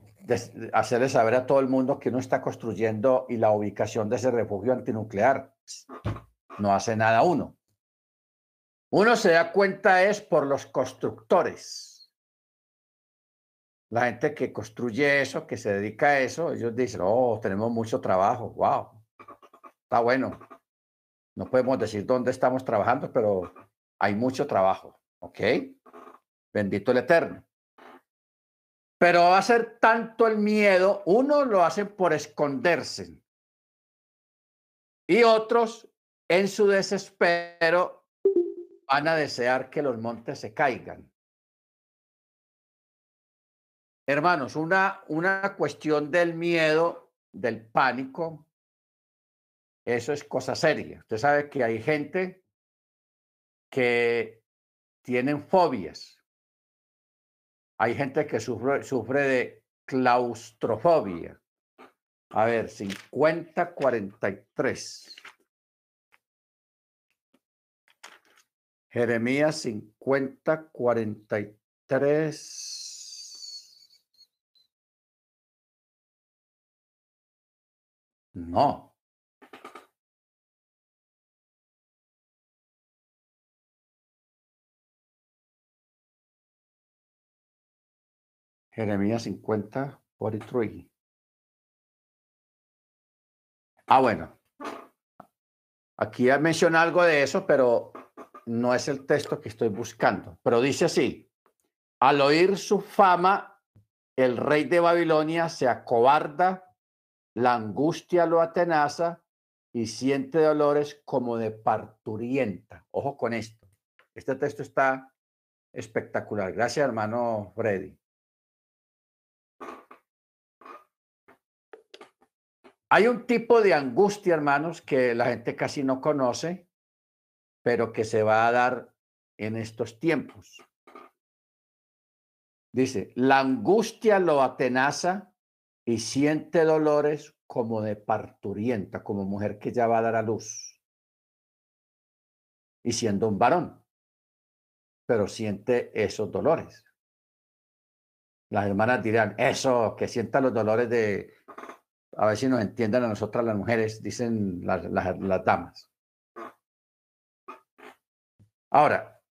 hacerle saber a todo el mundo que uno está construyendo y la ubicación de ese refugio antinuclear? No hace nada uno. Uno se da cuenta es por los constructores. La gente que construye eso, que se dedica a eso, ellos dicen, oh, tenemos mucho trabajo, wow, está bueno. No podemos decir dónde estamos trabajando, pero hay mucho trabajo, ¿ok? Bendito el Eterno. Pero va a ser tanto el miedo, uno lo hacen por esconderse y otros en su desespero van a desear que los montes se caigan. Hermanos, una, una cuestión del miedo, del pánico, eso es cosa seria. Usted sabe que hay gente que tienen fobias. Hay gente que sufre, sufre de claustrofobia. A ver, 50, 43. Jeremías 50, 43. No. Jeremías 50, 43. Ah, bueno. Aquí menciona algo de eso, pero no es el texto que estoy buscando, pero dice así, al oír su fama, el rey de Babilonia se acobarda, la angustia lo atenaza y siente dolores como de parturienta. Ojo con esto. Este texto está espectacular. Gracias, hermano Freddy. Hay un tipo de angustia, hermanos, que la gente casi no conoce, pero que se va a dar en estos tiempos. Dice, la angustia lo atenaza y siente dolores como de parturienta, como mujer que ya va a dar a luz. Y siendo un varón, pero siente esos dolores. Las hermanas dirán, eso, que sienta los dolores de, a ver si nos entiendan a nosotras las mujeres, dicen las, las, damas. Ahora,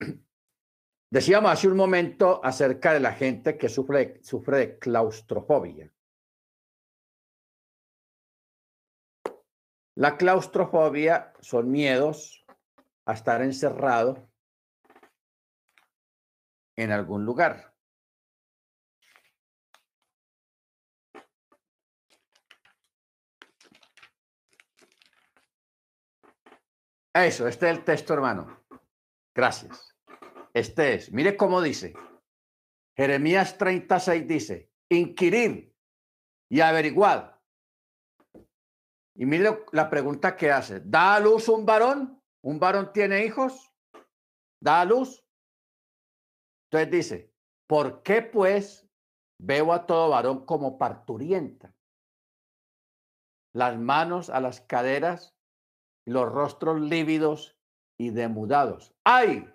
[clears throat] decíamos hace un momento acerca de la gente que sufre, sufre de claustrofobia. La claustrofobia son miedos a estar encerrado en algún lugar. Eso, este es el texto, hermano. Gracias. Este es. Mire cómo dice. Jeremías 36 dice, inquirir y averiguar. Y mire la pregunta que hace. ¿Da a luz un varón? ¿Un varón tiene hijos? ¿Da a luz? Entonces dice, ¿por qué pues veo a todo varón como parturienta? Las manos a las caderas, los rostros lívidos y demudados. ¡Ay!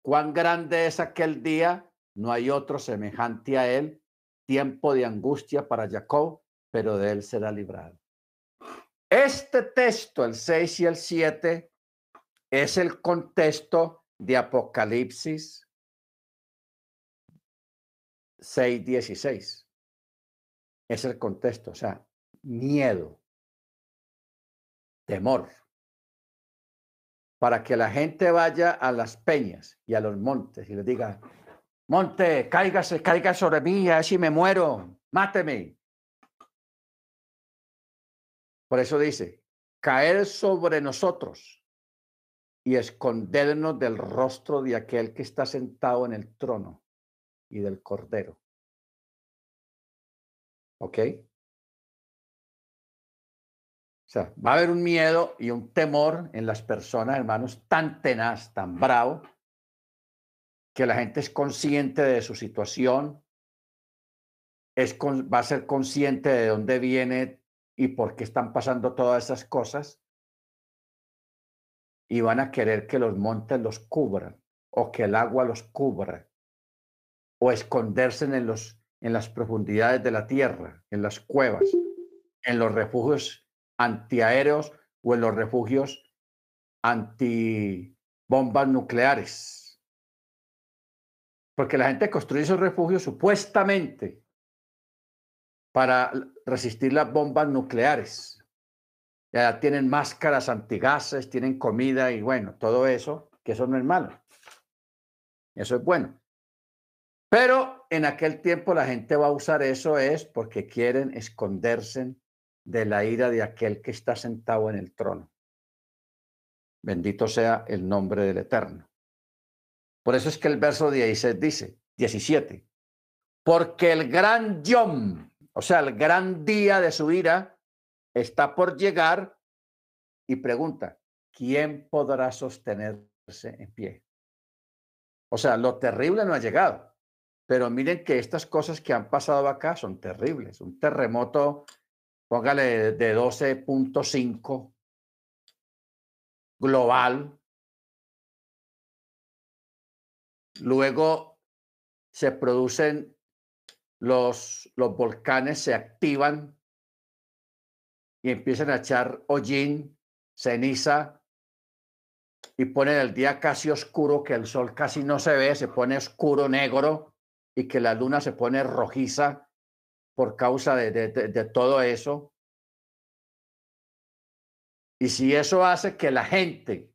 Cuán grande es aquel día, no hay otro semejante a él, tiempo de angustia para Jacob, pero de él será librado. Este texto, el 6 y el 7, es el contexto de Apocalipsis 6, 16. Es el contexto, o sea, miedo, temor para que la gente vaya a las peñas y a los montes y les diga, monte, cáigase, caiga sobre mí, así me muero, máteme. Por eso dice, caer sobre nosotros y escondernos del rostro de aquel que está sentado en el trono y del cordero. ¿Ok? O sea, va a haber un miedo y un temor en las personas, hermanos, tan tenaz, tan bravo, que la gente es consciente de su situación, es va a ser consciente de dónde viene y por qué están pasando todas esas cosas, y van a querer que los montes los cubran o que el agua los cubra o esconderse en, los, en las profundidades de la tierra, en las cuevas, en los refugios antiaéreos o en los refugios antibombas nucleares. Porque la gente construye esos refugios supuestamente para resistir las bombas nucleares. Ya tienen máscaras antigases, tienen comida y bueno, todo eso, que eso no es malo. Eso es bueno. Pero en aquel tiempo la gente va a usar eso es porque quieren esconderse de la ira de aquel que está sentado en el trono. Bendito sea el nombre del Eterno. Por eso es que el verso 16 dice, 17, porque el gran Yom, o sea, el gran día de su ira, está por llegar y pregunta, ¿quién podrá sostenerse en pie? O sea, lo terrible no ha llegado, pero miren que estas cosas que han pasado acá son terribles. Un terremoto póngale de 12.5 global. Luego se producen los, los volcanes, se activan y empiezan a echar hollín, ceniza y ponen el día casi oscuro, que el sol casi no se ve, se pone oscuro, negro y que la luna se pone rojiza por causa de, todo eso. Y si eso hace que la gente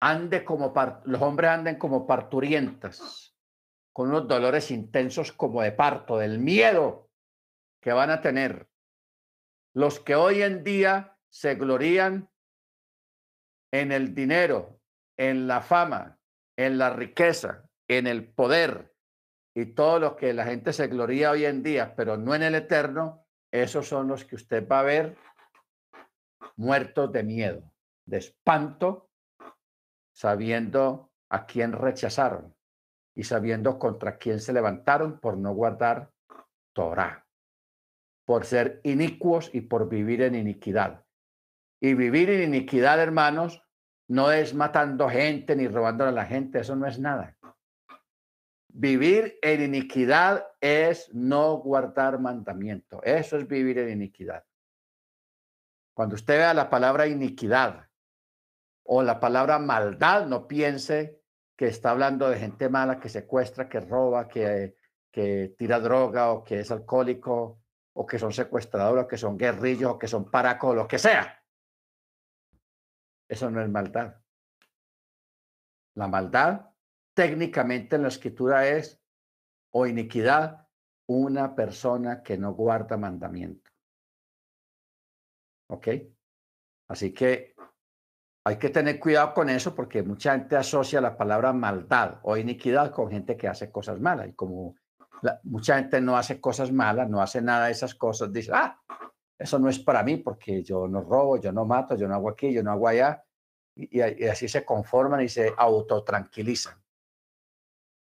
ande como, los hombres anden como parturientas, con unos dolores intensos como de parto, del miedo que van a tener, los que hoy en día se glorían en el dinero, en la fama, en la riqueza, en el poder, y todo lo que la gente se gloria hoy en día, pero no en el eterno, esos son los que usted va a ver muertos de miedo, de espanto, sabiendo a quién rechazaron y sabiendo contra quién se levantaron por no guardar Torah, por ser inicuos y por vivir en iniquidad. Y vivir en iniquidad, hermanos, no es matando gente ni robando a la gente, eso no es nada. Vivir en iniquidad es no guardar mandamiento. Eso es vivir en iniquidad. Cuando usted vea la palabra iniquidad o la palabra maldad, no piense que está hablando de gente mala que secuestra, que roba, que, que tira droga o que es alcohólico o que son secuestradores o que son guerrillos o que son paracos, lo que sea. Eso no es maldad. La maldad técnicamente en la escritura es, o iniquidad, una persona que no guarda mandamiento. ¿Ok? Así que hay que tener cuidado con eso porque mucha gente asocia la palabra maldad o iniquidad con gente que hace cosas malas. Y como mucha gente no hace cosas malas, no hace nada de esas cosas, dice, ah, eso no es para mí porque yo no robo, yo no mato, yo no hago aquí, yo no hago allá. y así se conforman y se autotranquilizan.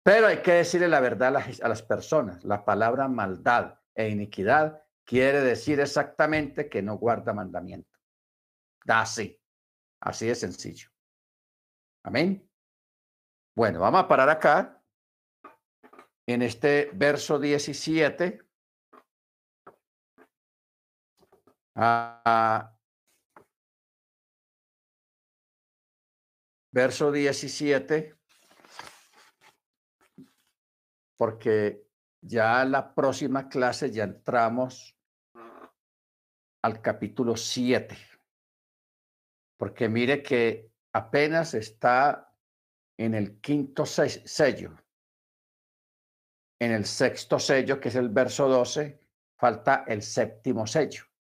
Pero hay que decirle la verdad a las, a las personas. La palabra maldad e iniquidad quiere decir exactamente que no guarda mandamiento. Así, así de sencillo. Amén. Bueno, vamos a parar acá en este verso 17. Ah, verso 17, porque ya la próxima clase ya entramos al capítulo 7, porque mire que apenas está en el quinto sello. En el sexto sello, que es el verso 12, falta el séptimo sello.